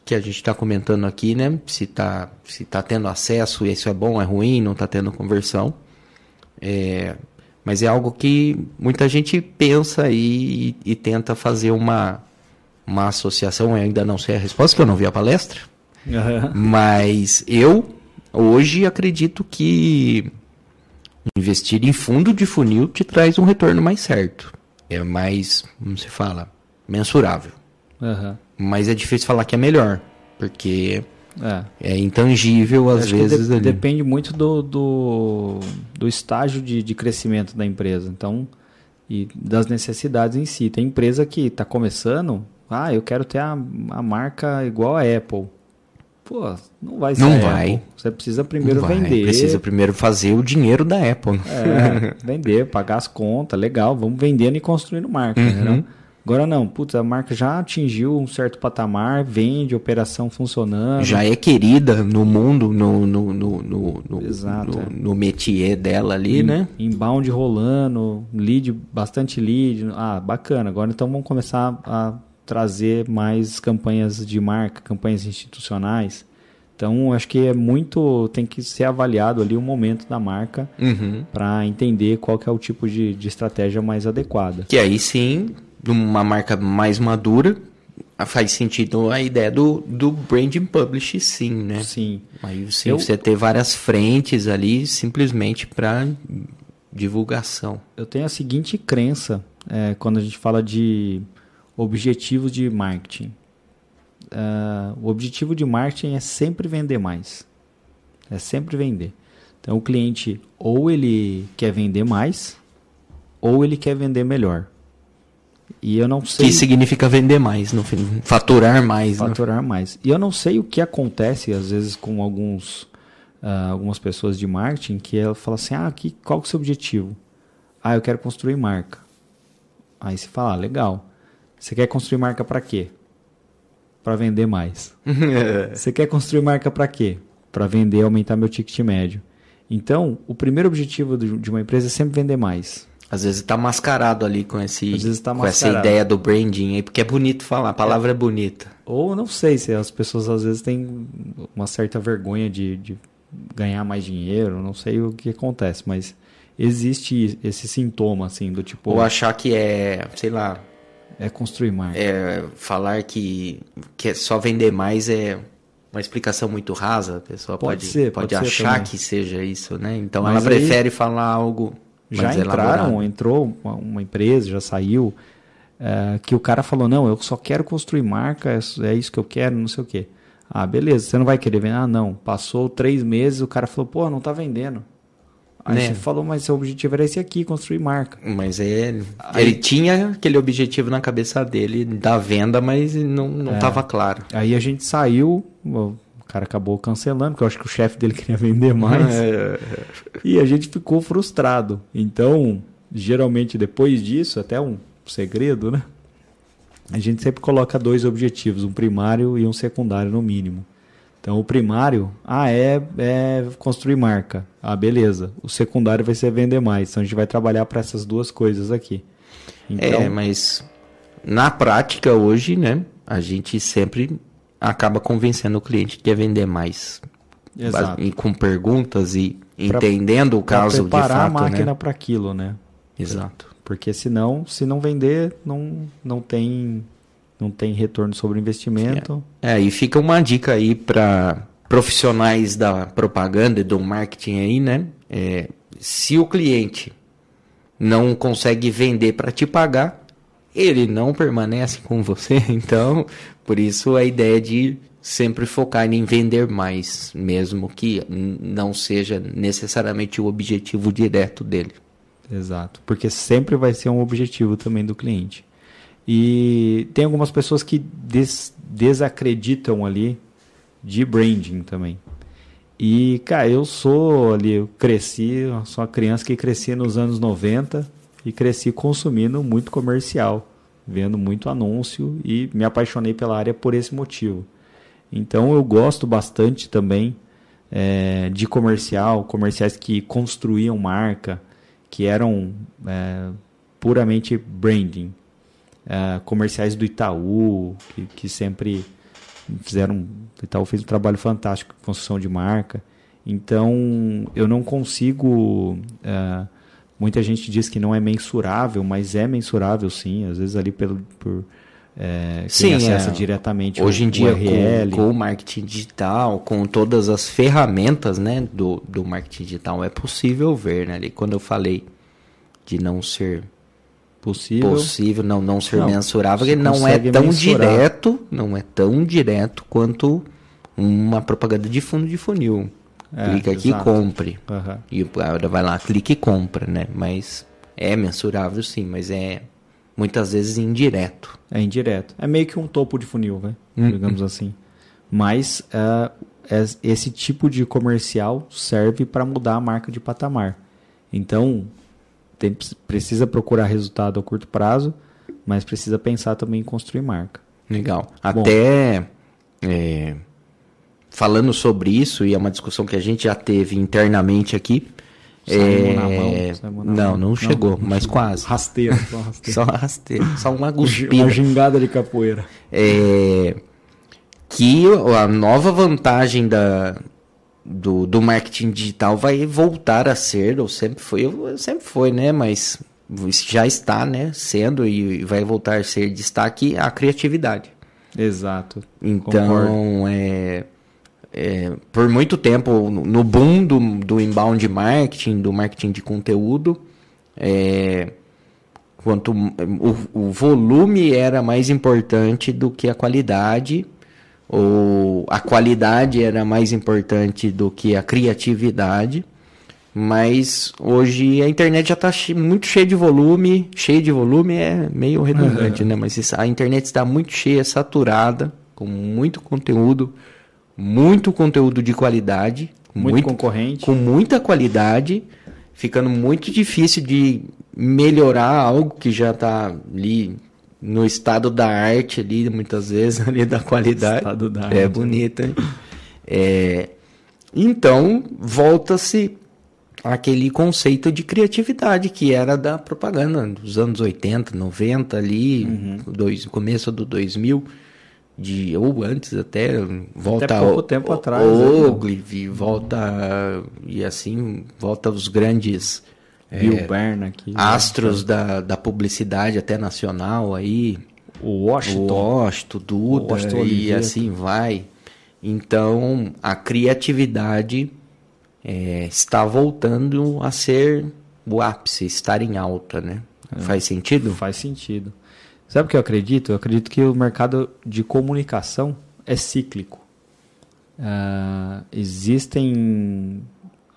que a gente está comentando aqui, né? Se está se tá tendo acesso, isso é bom, é ruim, não está tendo conversão. É, mas é algo que muita gente pensa e, e, tenta fazer uma, uma associação. Eu ainda não sei a resposta, que eu não vi a palestra. Uhum. Mas eu, hoje, acredito que investir em fundo de funil te traz um retorno mais certo. É mais, como se fala, mensurável. Uhum. Mas é difícil falar que é melhor, porque é, é intangível às vezes. De, depende muito do, do, do estágio de, de crescimento da empresa. Então, e das necessidades em si. Tem empresa que está começando, ah, eu quero ter a, a marca igual a Apple. Pô, não vai ser Não vai. Apple. Você precisa primeiro vender. Precisa primeiro fazer o dinheiro da Apple. É, vender, pagar as contas, legal. Vamos vendendo e construindo marca, uhum. né? Agora não, putz, a marca já atingiu um certo patamar, vende, operação funcionando. Já é querida no mundo, no, no, no, no, Exato, no, é. no métier dela ali, In, né? Inbound rolando, lead, bastante lead. Ah, bacana. Agora então vamos começar a trazer mais campanhas de marca, campanhas institucionais. Então, acho que é muito. tem que ser avaliado ali o momento da marca Uhum. para entender qual que é o tipo de, de estratégia mais adequada. Que aí sim, numa marca mais madura, faz sentido a ideia do, do branding publish sim, né? Sim. Aí sim, Eu- você ter várias frentes ali simplesmente para divulgação. Eu tenho a seguinte crença é, quando a gente fala de objetivos de marketing. Ah, o objetivo de marketing é sempre vender mais. É sempre vender. Então o cliente ou ele quer vender mais ou ele quer vender melhor. E eu não sei Que significa vender mais, no fim, faturar mais, né? faturar mais. E eu não sei o que acontece às vezes com alguns ah, algumas pessoas de marketing que ela fala assim: "Ah, que, qual que é o seu objetivo?" "Ah, eu quero construir marca." Aí você fala: ah, "Legal. Você quer construir marca para quê?" Para vender mais. <laughs> Você quer construir marca para quê? Para vender e aumentar meu ticket médio. Então, o primeiro objetivo de uma empresa é sempre vender mais. Às vezes tá mascarado ali com esse tá com essa ideia do branding aí, porque é bonito falar, a palavra é, bonita. Ou não sei se as pessoas às vezes têm uma certa vergonha de, de ganhar mais dinheiro, não sei o que acontece, mas existe esse sintoma assim do tipo Ou achar que é, sei lá, é construir marca. é, falar que, que é só vender mais é uma explicação muito rasa, a pessoa Pode pode, ser, pode, pode ser achar também. que seja isso, né? Então Mas ela aí- prefere falar algo já mais entraram, elaborado. entrou uma, uma empresa, já saiu, é, que o cara falou, não, eu só quero construir marca, é isso- é isso que eu quero, não sei o quê. Ah, beleza, você não vai querer vender? Ah, não. Passou três meses, o cara falou, pô, não tá vendendo. Aí Né? você falou, mas seu objetivo era esse aqui, construir marca. Mas é, Aí- ele tinha aquele objetivo na cabeça dele da venda, mas não É. não estava claro. Aí a gente saiu, cara acabou cancelando, porque eu acho que o chefe dele <laughs> queria vender mais. É. E a gente ficou frustrado. Então, geralmente depois disso, até um segredo, né? A gente sempre coloca dois objetivos, um primário e um secundário no mínimo. Então, o primário, ah, é, é construir marca. Ah, beleza. O secundário vai ser vender mais. Então, a gente vai trabalhar para essas duas coisas aqui. Então, É, mas na prática hoje, né, a gente sempre acaba convencendo o cliente quer vender mais. Exato. E com perguntas e Pra- entendendo o pra caso de preparar fato, a máquina né? para aquilo, né? Exato. Porque senão, se não vender, não, não tem não tem retorno sobre o investimento. É, e fica uma dica aí para profissionais da propaganda e do marketing aí, né? É, se o cliente não consegue vender para te pagar, ele não permanece com você. <laughs> Então, por isso a ideia de sempre focar em vender mais, mesmo que não seja necessariamente o objetivo direto dele. Exato. Porque sempre vai ser um objetivo também do cliente. E tem algumas pessoas que des- desacreditam ali de branding também. E, cara, eu sou ali, eu cresci, eu sou uma criança que cresci nos anos 90 e cresci consumindo muito comercial, vendo muito anúncio e me apaixonei pela área por esse motivo. Então eu gosto bastante também eh, de comercial, comerciais que construíam marca, que eram eh, puramente branding. Eh, comerciais do Itaú, que, que sempre fizeram. O Itaú fez um trabalho fantástico com construção de marca. Então eu não consigo. Muita gente diz que não é mensurável, mas é mensurável sim. Às vezes ali pelo, por quem Sim, acessa é. diretamente Hoje em dia, URL. com, com o marketing digital, com todas as ferramentas né, do, do marketing digital, é possível ver, né? Ali, quando eu falei de não ser possível. possível, não, não ser Não, mensurável, ele não é tão mensurar. direto, não é tão direto quanto uma propaganda de fundo de funil. É, Clica aqui e exato. compre. Aham. E vai lá, clica e compra, né? Mas é mensurável sim, mas é muitas vezes indireto. É indireto. É meio que um topo de funil, né? Hum, Digamos assim. Mas es- esse tipo de comercial serve para mudar a marca de patamar. Então, tem- precisa procurar resultado a curto prazo, mas precisa pensar também em construir marca. Legal. Até é, falando sobre isso, e é uma discussão que a gente já teve internamente aqui. É, na mão, não, mão. não chegou, mas quase. Rasteiro, só <laughs> rasteiro. Só rasteiro, só uma Uma guspida. gingada de capoeira. É, que a nova vantagem da, do, do marketing digital vai voltar a ser, ou sempre foi, sempre foi, né? Mas já está, né? Sendo e vai voltar a ser destaque a criatividade. Exato. Então, é, é, por muito tempo, no boom do, do inbound marketing, do marketing de conteúdo, é, quanto o, o volume era mais importante do que a qualidade ou a qualidade era mais importante do que a criatividade. Mas hoje a internet já está muito cheia de volume. Cheia de volume é meio redundante, uhum. né? Mas a internet está muito cheia, saturada, com muito conteúdo, muito conteúdo de qualidade. Muito, muito concorrente. Com muita qualidade, ficando muito difícil de melhorar algo que já está ali no estado da arte ali, muitas vezes, <laughs> ali da qualidade. Estado da é arte. bonito, hein? É, então, volta-se aquele conceito de criatividade que era da propaganda dos anos 80, 90 ali, uhum. dois, começo do 2000, de, ou antes até, volta até pouco tempo o, atrás. Ogilvy, né? volta, e assim, volta os grandes Bill é, Byrne aqui. Né? Astros da, da publicidade até nacional aí. O Washington. O Washington, Duda, o Washington e assim vai. Então, a criatividade é, está voltando a ser o ápice, estar em alta, né? É. Faz sentido? Faz sentido. Sabe o que eu acredito? Eu acredito que o mercado de comunicação é cíclico. Uh, existem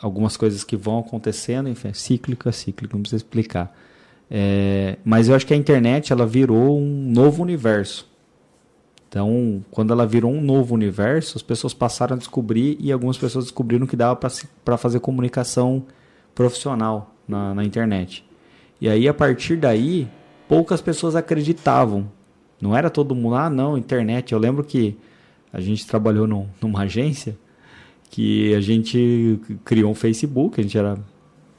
algumas coisas que vão acontecendo, enfim, é cíclico a cíclico, não precisa explicar. É, mas eu acho que a internet ela virou um novo universo. Então, quando ela virou um novo universo, as pessoas passaram a descobrir e algumas pessoas descobriram que dava para fazer comunicação profissional na, na internet. E aí, a partir daí, poucas pessoas acreditavam. Não era todo mundo, ah, não, internet. Eu lembro que a gente trabalhou num, <laughs> numa agência que a gente criou um Facebook, a gente era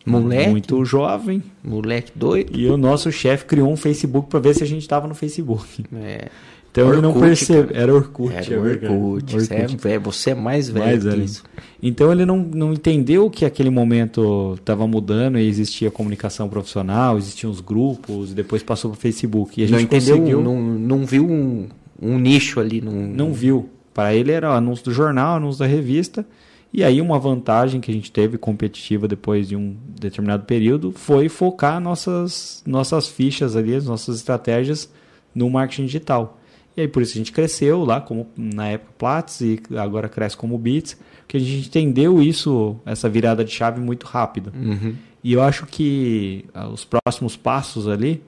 moleque, muito jovem. Moleque doido. E o nosso chefe criou um Facebook para ver se a gente estava no Facebook. É. Então Orkut, ele não percebeu. Era Orkut. Era é Orkut. Orkut. Você, é, você é mais velho mais velho. isso. Então ele não, não entendeu que aquele momento estava mudando e existia comunicação profissional, existiam os grupos, depois passou para o Facebook. E a gente não entendeu, conseguiu... não, não viu um, um nicho ali. Num... Não viu. Para ele era anúncio do jornal, anúncio da revista. E aí uma vantagem que a gente teve competitiva depois de um determinado período foi focar nossas, nossas fichas ali, as nossas estratégias no marketing digital. E aí por isso a gente cresceu lá, como na época Platts e agora cresce como Bits, porque a gente entendeu isso, essa virada de chave muito rápido. Uhum. E eu acho que ah, os próximos passos ali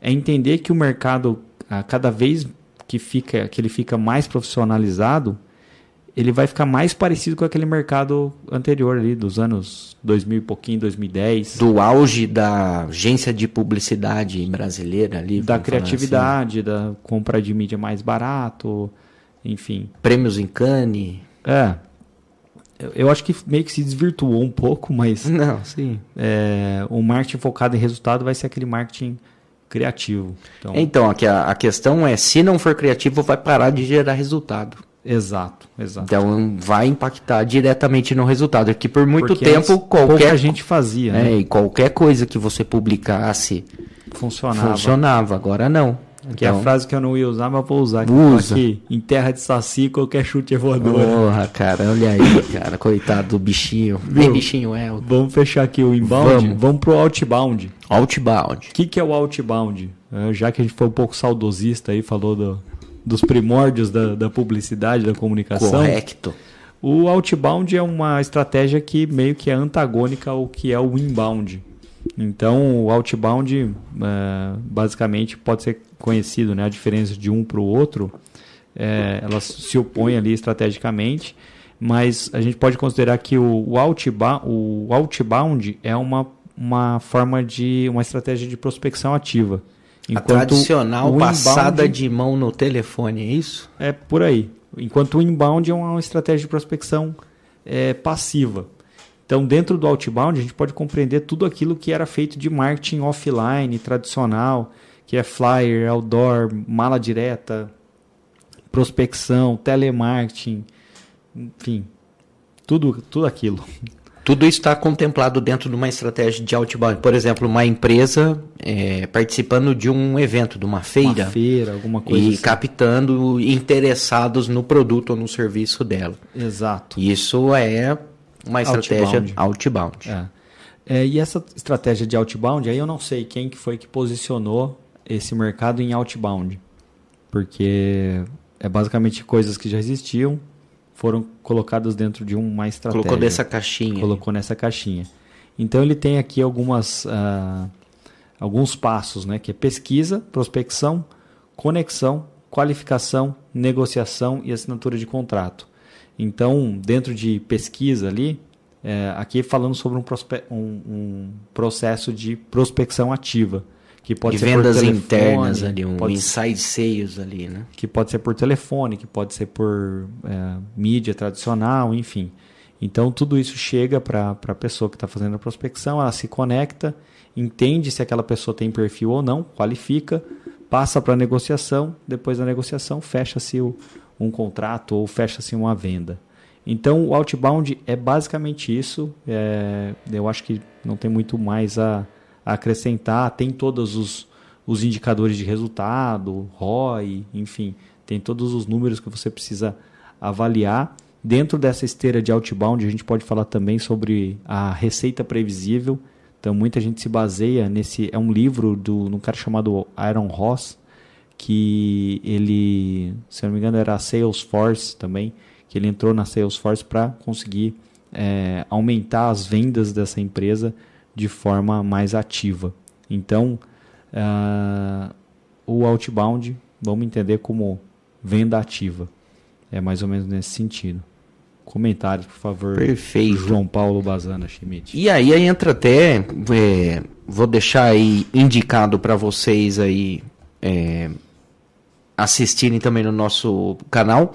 é entender que o mercado, ah, cada vez que, fica, que ele fica mais profissionalizado, ele vai ficar mais parecido com aquele mercado anterior ali, dos anos 2000 e pouquinho, 2010. Do auge da agência de publicidade brasileira ali. Da criatividade, assim. da compra de mídia mais barato, enfim. Prêmios em Cannes. É. Eu acho que meio que se desvirtuou um pouco, mas... <laughs> Não, sim. É, o marketing focado em resultado vai ser aquele marketing criativo. Então, então a, a questão é, se não for criativo, vai parar de gerar resultado. Exato, exato. Então vai impactar diretamente no resultado. Que por muito Porque tempo qualquer a gente fazia, né? É, e qualquer coisa que você publicasse funcionava. Funcionava, agora não. Que então, é a então frase que eu não ia usar, mas vou usar. Usa. Aqui, em terra de saci, qualquer chute é voador. Porra, cara, olha aí, cara. Coitado do bichinho. Viu? bichinho é. Vamos fechar aqui o inbound? Vamos, vamos pro outbound. Outbound. O que, que é o outbound? É, já que a gente foi um pouco saudosista aí, falou do, dos primórdios da, da publicidade, da comunicação. Correto. O outbound é uma estratégia que meio que é antagônica ao que é o inbound. Então, o outbound é, basicamente pode ser conhecido, né? A diferença de um para o outro, é, elas se opõem ali estrategicamente, mas a gente pode considerar que o, o, outbound, o outbound é uma, uma forma de uma estratégia de prospecção ativa. Enquanto a tradicional passada de mão no telefone, é isso? É por aí. Enquanto o inbound é uma estratégia de prospecção é, passiva. Então, dentro do outbound, a gente pode compreender tudo aquilo que era feito de marketing offline, tradicional, que é flyer, outdoor, mala direta, prospecção, telemarketing, enfim, tudo, tudo aquilo. Tudo isso está contemplado dentro de uma estratégia de outbound. Por exemplo, uma empresa é, participando de um evento, de uma feira. Uma feira, alguma coisa E assim. captando interessados no produto ou no serviço dela. Exato. Isso é uma estratégia Outbound. outbound. É. É, e essa estratégia de outbound, aí eu não sei quem que foi que posicionou esse mercado em outbound. Porque é basicamente coisas que já existiam, foram colocadas dentro de uma estratégia. Colocou dessa caixinha. colocou nessa caixinha. Então ele tem aqui algumas ah, alguns passos, né? Que é pesquisa, prospecção, conexão, qualificação, negociação e assinatura de contrato. Então, dentro de pesquisa ali, é, aqui falando sobre um, um- um processo de prospecção ativa, que pode e ser vendas por telefone, internas ali, um pode inside sales ali, né? que pode ser por telefone, que pode ser por é, mídia tradicional, enfim. Então tudo isso chega para a pessoa que está fazendo a prospecção, ela se conecta, entende se aquela pessoa tem perfil ou não, qualifica, passa para a negociação, depois da negociação fecha-se um contrato ou fecha-se uma venda. Então o outbound é basicamente isso. é, eu acho que não tem muito mais a acrescentar. Tem todos os, os indicadores de resultado, ROI, enfim, tem todos os números que você precisa avaliar. Dentro dessa esteira de outbound, a gente pode falar também sobre a receita previsível. Então, muita gente se baseia nesse. É um livro do um cara chamado Aaron Ross, que ele, se não me engano, era a Salesforce também, que ele entrou na Salesforce para conseguir é, aumentar as vendas dessa empresa de forma mais ativa. Então, ah, o outbound, vamos entender como venda ativa. É mais ou menos nesse sentido. Comentários, por favor. Perfeito. João Paulo Bazana Schmidt. E aí aí entra até, é, vou deixar aí indicado para vocês aí é, assistirem também no nosso canal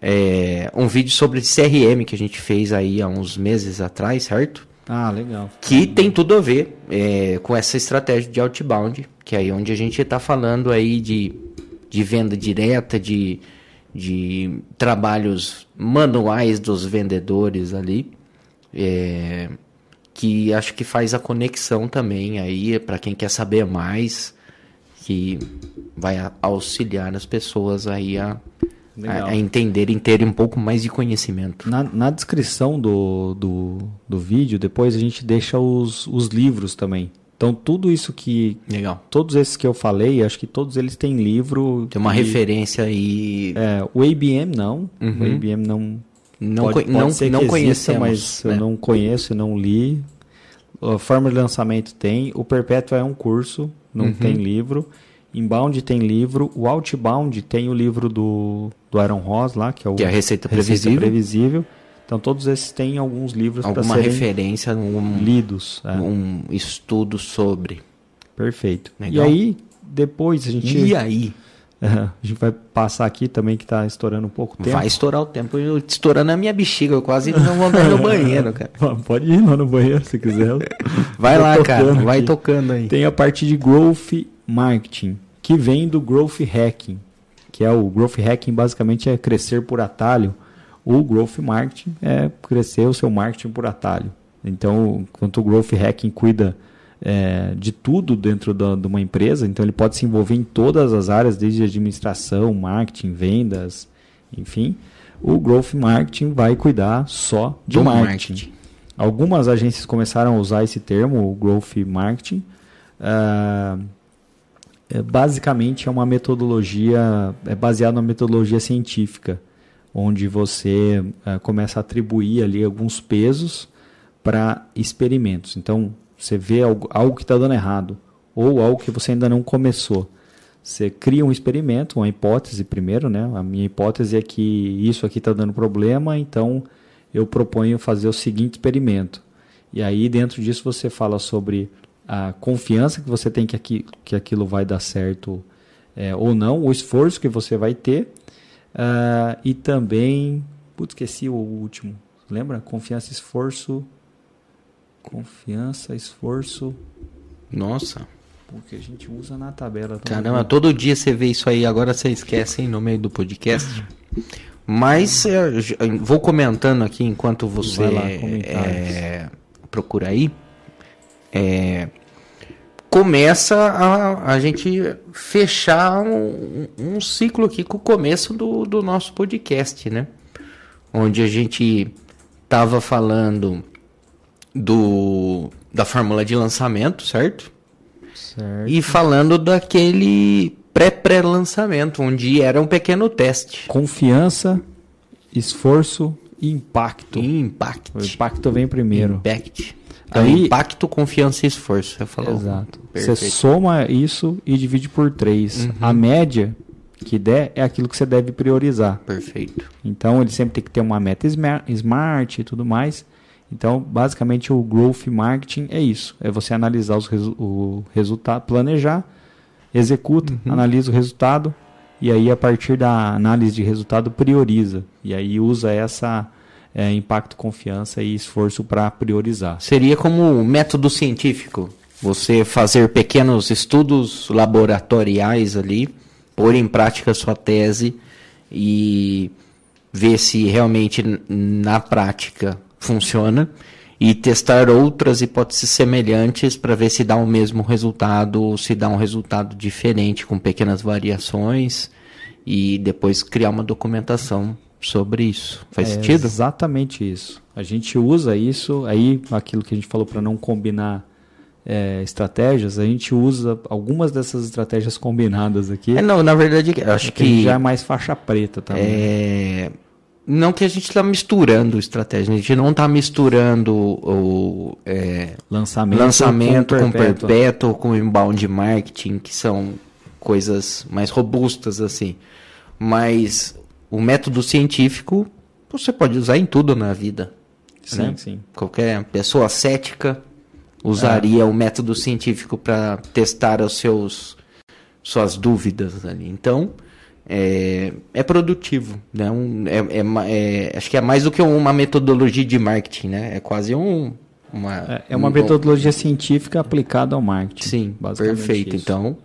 é, um vídeo sobre CRM que a gente fez aí há uns meses atrás, certo? Ah, legal. Que tem tudo a ver é, com essa estratégia de outbound, que é aí onde a gente está falando aí de, de venda direta, de, de trabalhos manuais dos vendedores ali, é, que acho que faz a conexão também aí para quem quer saber mais, que vai auxiliar as pessoas aí a, Legal. a, a entenderem, terem um pouco mais de conhecimento. Na, na descrição do, do, do vídeo, depois a gente deixa os, os livros também. Então, tudo isso que. Legal. Todos esses que eu falei, acho que todos eles têm livro. Tem uma e- referência aí. É, o ABM não. Uhum. O ABM não. Não, pode, conhe- não, pode ser não que exista, conhecemos. mas né? eu não conheço e não li. A forma de lançamento tem. O Perpétua é um curso, não Uhum. tem livro. Inbound tem livro. O Outbound tem o livro do, do Aaron Ross lá, que é o Que é a Receita Receita Previsível. Previsível. Então todos esses têm alguns livros para Alguma serem referência, um, lidos. é. um estudo sobre. Perfeito. Legal. E aí, depois a gente, E aí? <laughs> a gente vai passar aqui também, que está estourando um pouco o tempo. Vai estourar o tempo. Eu estourando a minha bexiga. Eu quase não vou no banheiro, cara. <laughs> Pode ir lá no banheiro se quiser. Vai lá, cara. tocando Vai aqui. tocando aí. Tem a parte de Growth Marketing, que vem do Growth Hacking, que é o Growth Hacking basicamente é crescer por atalho. O Growth Marketing é crescer o seu marketing por atalho. Então, enquanto o Growth Hacking cuida é, de tudo dentro da, de uma empresa, então ele pode se envolver em todas as áreas, desde administração, marketing, vendas, enfim. O Growth Marketing vai cuidar só de Do marketing. marketing. Algumas agências começaram a usar esse termo, o Growth Marketing. Ah, é, basicamente é uma metodologia, é baseado numa metodologia científica, onde você ah, começa a atribuir ali alguns pesos para experimentos. Então, você vê algo, algo que está dando errado, ou algo que você ainda não começou. Você cria um experimento, uma hipótese primeiro, né? A minha hipótese é que isso aqui está dando problema, então eu proponho fazer o seguinte experimento. E aí, dentro disso, você fala sobre a confiança que você tem que, aqui, que aquilo vai dar certo é, ou não, o esforço que você vai ter, ah, e também. Putz, esqueci o último. Lembra? Confiança, esforço. Confiança, esforço. Nossa. Porque a gente usa na tabela. Caramba, todo dia você vê isso aí, agora você esquece hein, no meio do podcast. Mas é, vou comentando aqui enquanto você é, procura aí. É, começa a, a gente fechar um, um, ciclo aqui com o começo do, do nosso podcast, né? Onde a gente estava falando do da fórmula de lançamento, certo? Certo. E falando daquele pré-pré-lançamento, onde era um pequeno teste. Confiança, esforço e impacto. Impact. O impacto vem primeiro. Impact. Então, Aí, impacto, confiança e esforço. Você falou. Exato. Perfeito. Você soma isso e divide por três. Uhum. A média que der é aquilo que você deve priorizar. Perfeito. Então ele sempre tem que ter uma meta smart e tudo mais. Então, basicamente, o growth marketing é isso: é você analisar os resu o resultado, planejar, executa, uhum. analisa o resultado e aí a partir da análise de resultado prioriza e aí usa essa é, impacto, confiança e esforço para priorizar. Seria como um método científico, você fazer pequenos estudos laboratoriais ali, pôr em prática sua tese e ver se realmente na prática funciona e testar outras hipóteses semelhantes para ver se dá o mesmo resultado ou se dá um resultado diferente com pequenas variações e depois criar uma documentação sobre isso. Faz é sentido? Exatamente isso. A gente usa isso aí, aquilo que a gente falou para não combinar é, estratégias, a gente usa algumas dessas estratégias combinadas aqui. É, não, na verdade, acho que, que já é mais faixa preta também. É não que a gente está misturando estratégia, a gente não está misturando o é, lançamento, lançamento com, perpétuo. perpétuo, com inbound marketing, que são coisas mais robustas assim. Mas o método científico você pode usar em tudo na vida. Sim, né? sim. Qualquer pessoa cética usaria é. o método científico para testar os seus suas dúvidas ali. Então, é, é produtivo, né? Um, é, é, é, acho que é mais do que uma metodologia de marketing, né? É quase um uma é, é uma um, metodologia um, científica aplicada ao marketing. Sim, perfeito. Isso. Então,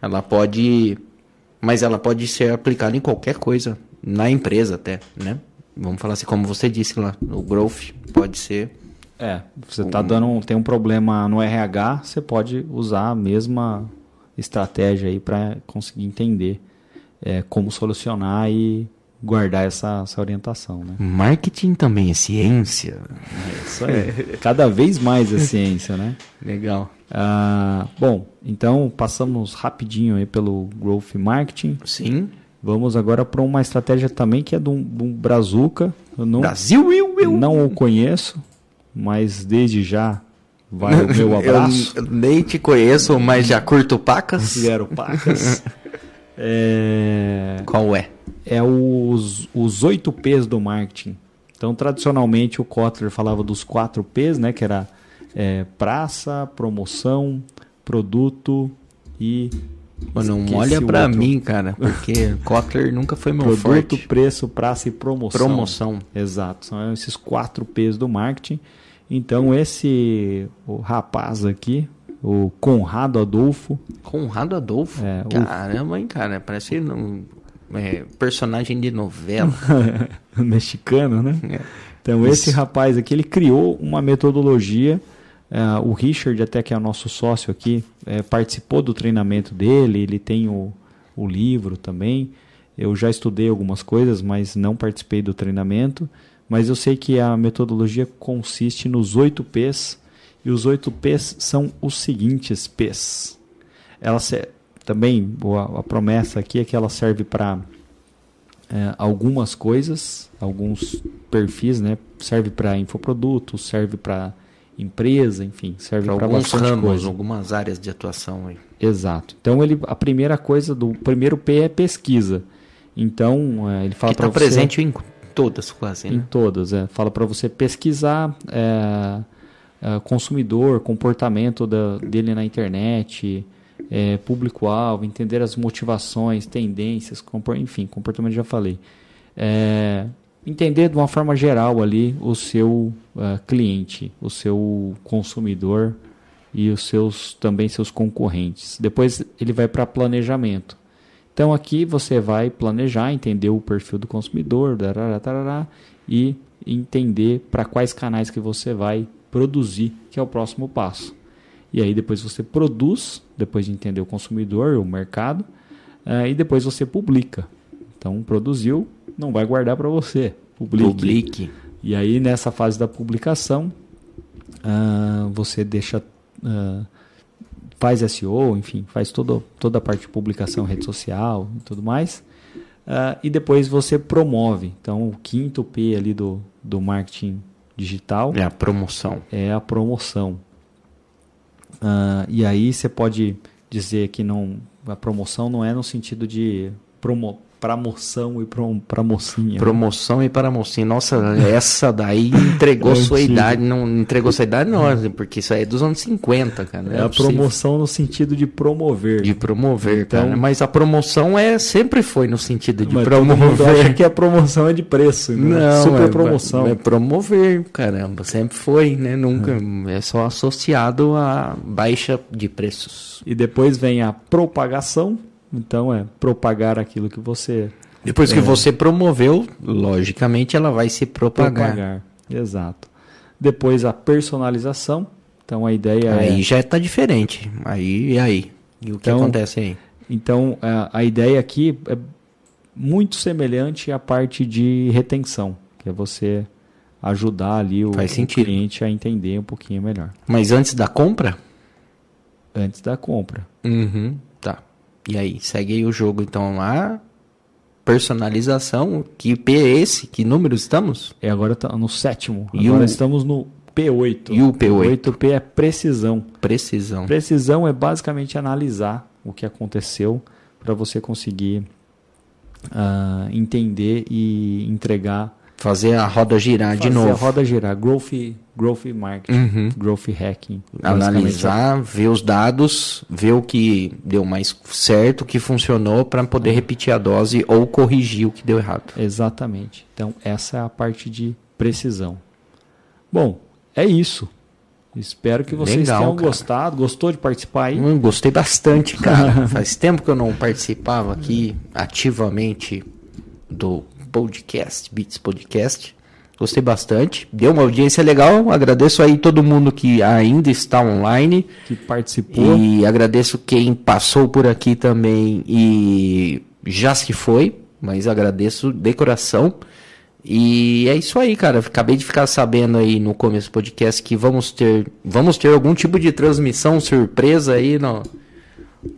ela pode, mas ela pode ser aplicada em qualquer coisa, na empresa até, né? Vamos falar assim, como você disse lá, o growth pode ser. É, você está um, dando tem um problema no RH, você pode usar a mesma estratégia aí para conseguir entender é, como solucionar e guardar essa, essa orientação. Né? Marketing também é ciência. É isso aí. Cada vez mais é ciência, né? <laughs> Legal. Ah, bom, então passamos rapidinho aí pelo Growth Marketing. Sim. Vamos agora para uma estratégia também que é do, do Brazuca. Eu não, Brasil, eu, eu. não o conheço, mas desde já vai o meu <laughs> abraço. eu nem te conheço, mas já curto pacas. <laughs> Quero pacas. <laughs> É... Qual é? É os, os 8 P's do marketing. Então, tradicionalmente, o Kotler falava dos 4 P's, né? Que era é, praça, promoção, produto e... Mano, não olha para mim, cara, porque <laughs> Kotler nunca foi meu Produto, forte. Produto, preço, praça e promoção. Promoção. Exato, são esses 4 P's do marketing. Então, esse o rapaz aqui, o Conrado Adolfo. Conrado Adolfo? É, Caramba, o... hein, cara? Parece um é, personagem de novela. <laughs> Mexicano, né? É. Então, Isso. esse rapaz aqui, ele criou uma metodologia. É, o Richard, até que é o nosso sócio aqui, é, participou do treinamento dele. Ele tem o, o livro também. Eu já estudei algumas coisas, mas não participei do treinamento. Mas eu sei que a metodologia consiste nos oito P's e os oito P's são os seguintes P's. Ela também a, a, promessa aqui é que ela serve para é, algumas coisas, alguns perfis, né? Serve para infoprodutos, serve para empresa, enfim, serve para alguns ramos, coisa. algumas áreas de atuação aí. Exato. Então ele, a primeira coisa do primeiro P é pesquisa. Então é, ele fala para tá você presente em todas quase. Né? Em todas, é. Fala para você pesquisar. É, uh, consumidor, comportamento da, dele na internet, é, público-alvo, entender as motivações, tendências, compor, enfim, comportamento já falei. É, entender de uma forma geral ali o seu uh, cliente, o seu consumidor e os seus também seus concorrentes. Depois ele vai para planejamento. Então aqui você vai planejar, entender o perfil do consumidor, tarará, tarará, e entender para quais canais que você vai produzir, que é o próximo passo. E aí depois você produz, depois de entender o consumidor, o mercado, uh, e depois você publica. Então produziu, não vai guardar para você, publique. publique. E aí nessa fase da publicação, uh, você deixa uh, faz SEO, enfim, faz todo, toda a parte de publicação, rede social e tudo mais. Uh, e depois você promove. Então, o quinto P ali do, do marketing digital é a promoção. É a promoção. E aí você pode dizer que não, a promoção não é no sentido de promo, para moção e para mocinha. Promoção né? e para mocinha. Nossa, essa daí entregou é sua idade. Não entregou sua idade, não, porque isso aí é dos anos 50, cara. É, é a promoção no sentido de promover. De promover, então, cara. Mas a promoção é sempre foi no sentido de promover. acha que a promoção é de preço, né? não? Super é, promoção. É promover, caramba. Sempre foi, né? Nunca. É só associado a baixa de preços. E depois vem a propagação então é propagar aquilo que você. Depois que é, você promoveu, logicamente ela vai se propagar. propagar. Exato. Depois a personalização. Então a ideia aí é. Aí já está diferente. Aí e aí? E o que então, acontece aí? Então a, a ideia aqui é muito semelhante à parte de retenção, que é você ajudar ali o, o cliente a entender um pouquinho melhor. Mas antes da compra? Antes da compra. Uhum. E aí, segue aí o jogo então lá. Personalização, que P é esse? Que número estamos? É, agora tá no sétimo. E agora o... estamos no P8. E o P8? 8P é precisão. Precisão. Precisão é basicamente analisar o que aconteceu para você conseguir uh, entender e entregar Fazer a roda girar de novo. Fazer a roda girar. Growth, growth marketing, uhum. growth hacking. Analisar, ver os dados, ver o que deu mais certo, o que funcionou, para poder uhum. repetir a dose ou corrigir o que deu errado. Exatamente. Então, essa é a parte de precisão. Bom, é isso. Espero que vocês Legal, tenham cara. gostado. Gostou de participar aí? Hum, gostei bastante, cara. <laughs> Faz tempo que eu não participava aqui ativamente do podcast, Beats Podcast. Gostei bastante, deu uma audiência legal. Agradeço aí todo mundo que ainda está online, que participou. E agradeço quem passou por aqui também e já se foi, mas agradeço de coração. E é isso aí, cara. Acabei de ficar sabendo aí no começo do podcast que vamos ter, vamos ter algum tipo de transmissão surpresa aí no,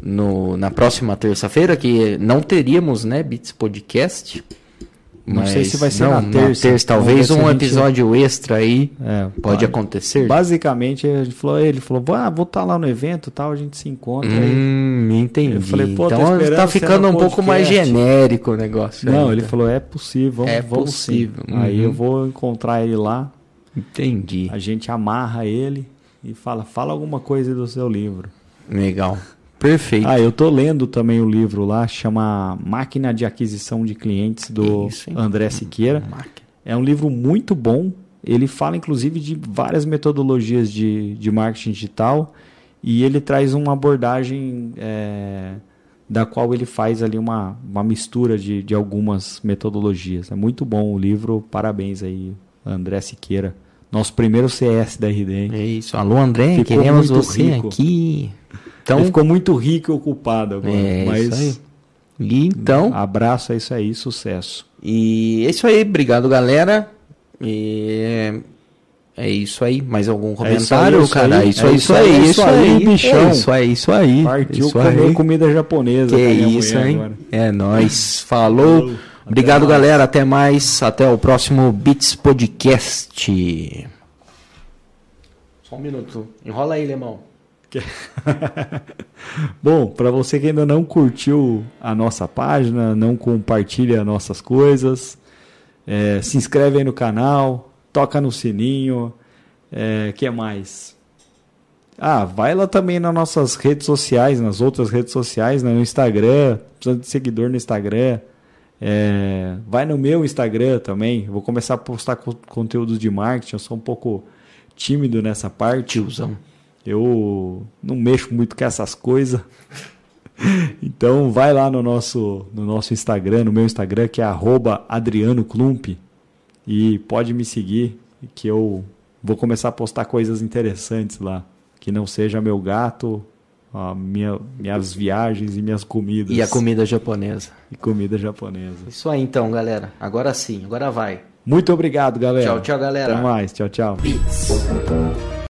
no na próxima terça-feira, que não teríamos, né, Beats Podcast. Não Mas sei se vai ser não, na terça. Na terça talvez um episódio gente... extra aí é, pode acontecer. Basicamente, ele falou, ele falou, ah, vou estar tá lá no evento tal, a gente se encontra. Hum, aí. entendi. Eu falei, Pô, então está ficando um pouco mais genérico o negócio. Não, ele então. falou, é possível, vamos, é vamos possível. Uhum. Aí eu vou encontrar ele lá. Entendi. A gente amarra ele e fala, fala alguma coisa do seu livro. Legal. Perfeito. Ah, eu tô lendo também o livro lá, chama Máquina de Aquisição de Clientes, do Isso, André Siqueira. É um livro muito bom. Ele fala, inclusive, de várias metodologias de, de marketing digital e ele traz uma abordagem é, da qual ele faz ali uma, uma mistura de, de algumas metodologias. É muito bom o livro. Parabéns aí, André Siqueira. Nosso primeiro CS da RD. É isso. Alô, André, Ficou queremos você rico. aqui. Então, Ele ficou muito rico e ocupado agora. É, mas isso aí. E então. Abraço, é isso aí, sucesso. E é isso aí, obrigado, galera. E é isso aí. Mais algum é comentário, é cara? Aí, isso, é isso aí, isso aí, bichão. É isso aí, isso aí. Partiu isso comer aí. comida japonesa. Que isso, hein? Agora. É nóis. Falou. Falou. Obrigado, Até galera. Até mais. Até o próximo Beats Podcast. Só um minuto. Enrola aí, Lemão. <laughs> Bom, para você que ainda não curtiu a nossa página, não compartilha nossas coisas, é, se inscreve aí no canal, toca no sininho, é, que mais? Ah, vai lá também nas nossas redes sociais, nas outras redes sociais, né? no Instagram, precisa de seguidor no Instagram. É, vai no meu Instagram também. vou começar a postar conteúdos de marketing. Eu sou um pouco tímido nessa parte. Tiozão. Eu não mexo muito com essas coisas. <laughs> Então vai lá no nosso, no nosso Instagram, no meu Instagram, que é @adriano_klump e pode me seguir, que eu vou começar a postar coisas interessantes lá. Que não seja meu gato, a minha, minhas viagens e minhas comidas. E a comida japonesa. E comida japonesa. Isso aí então, galera. Agora sim, agora vai. Muito obrigado, galera. Tchau, tchau, galera. Até mais. Tchau, tchau. Beats.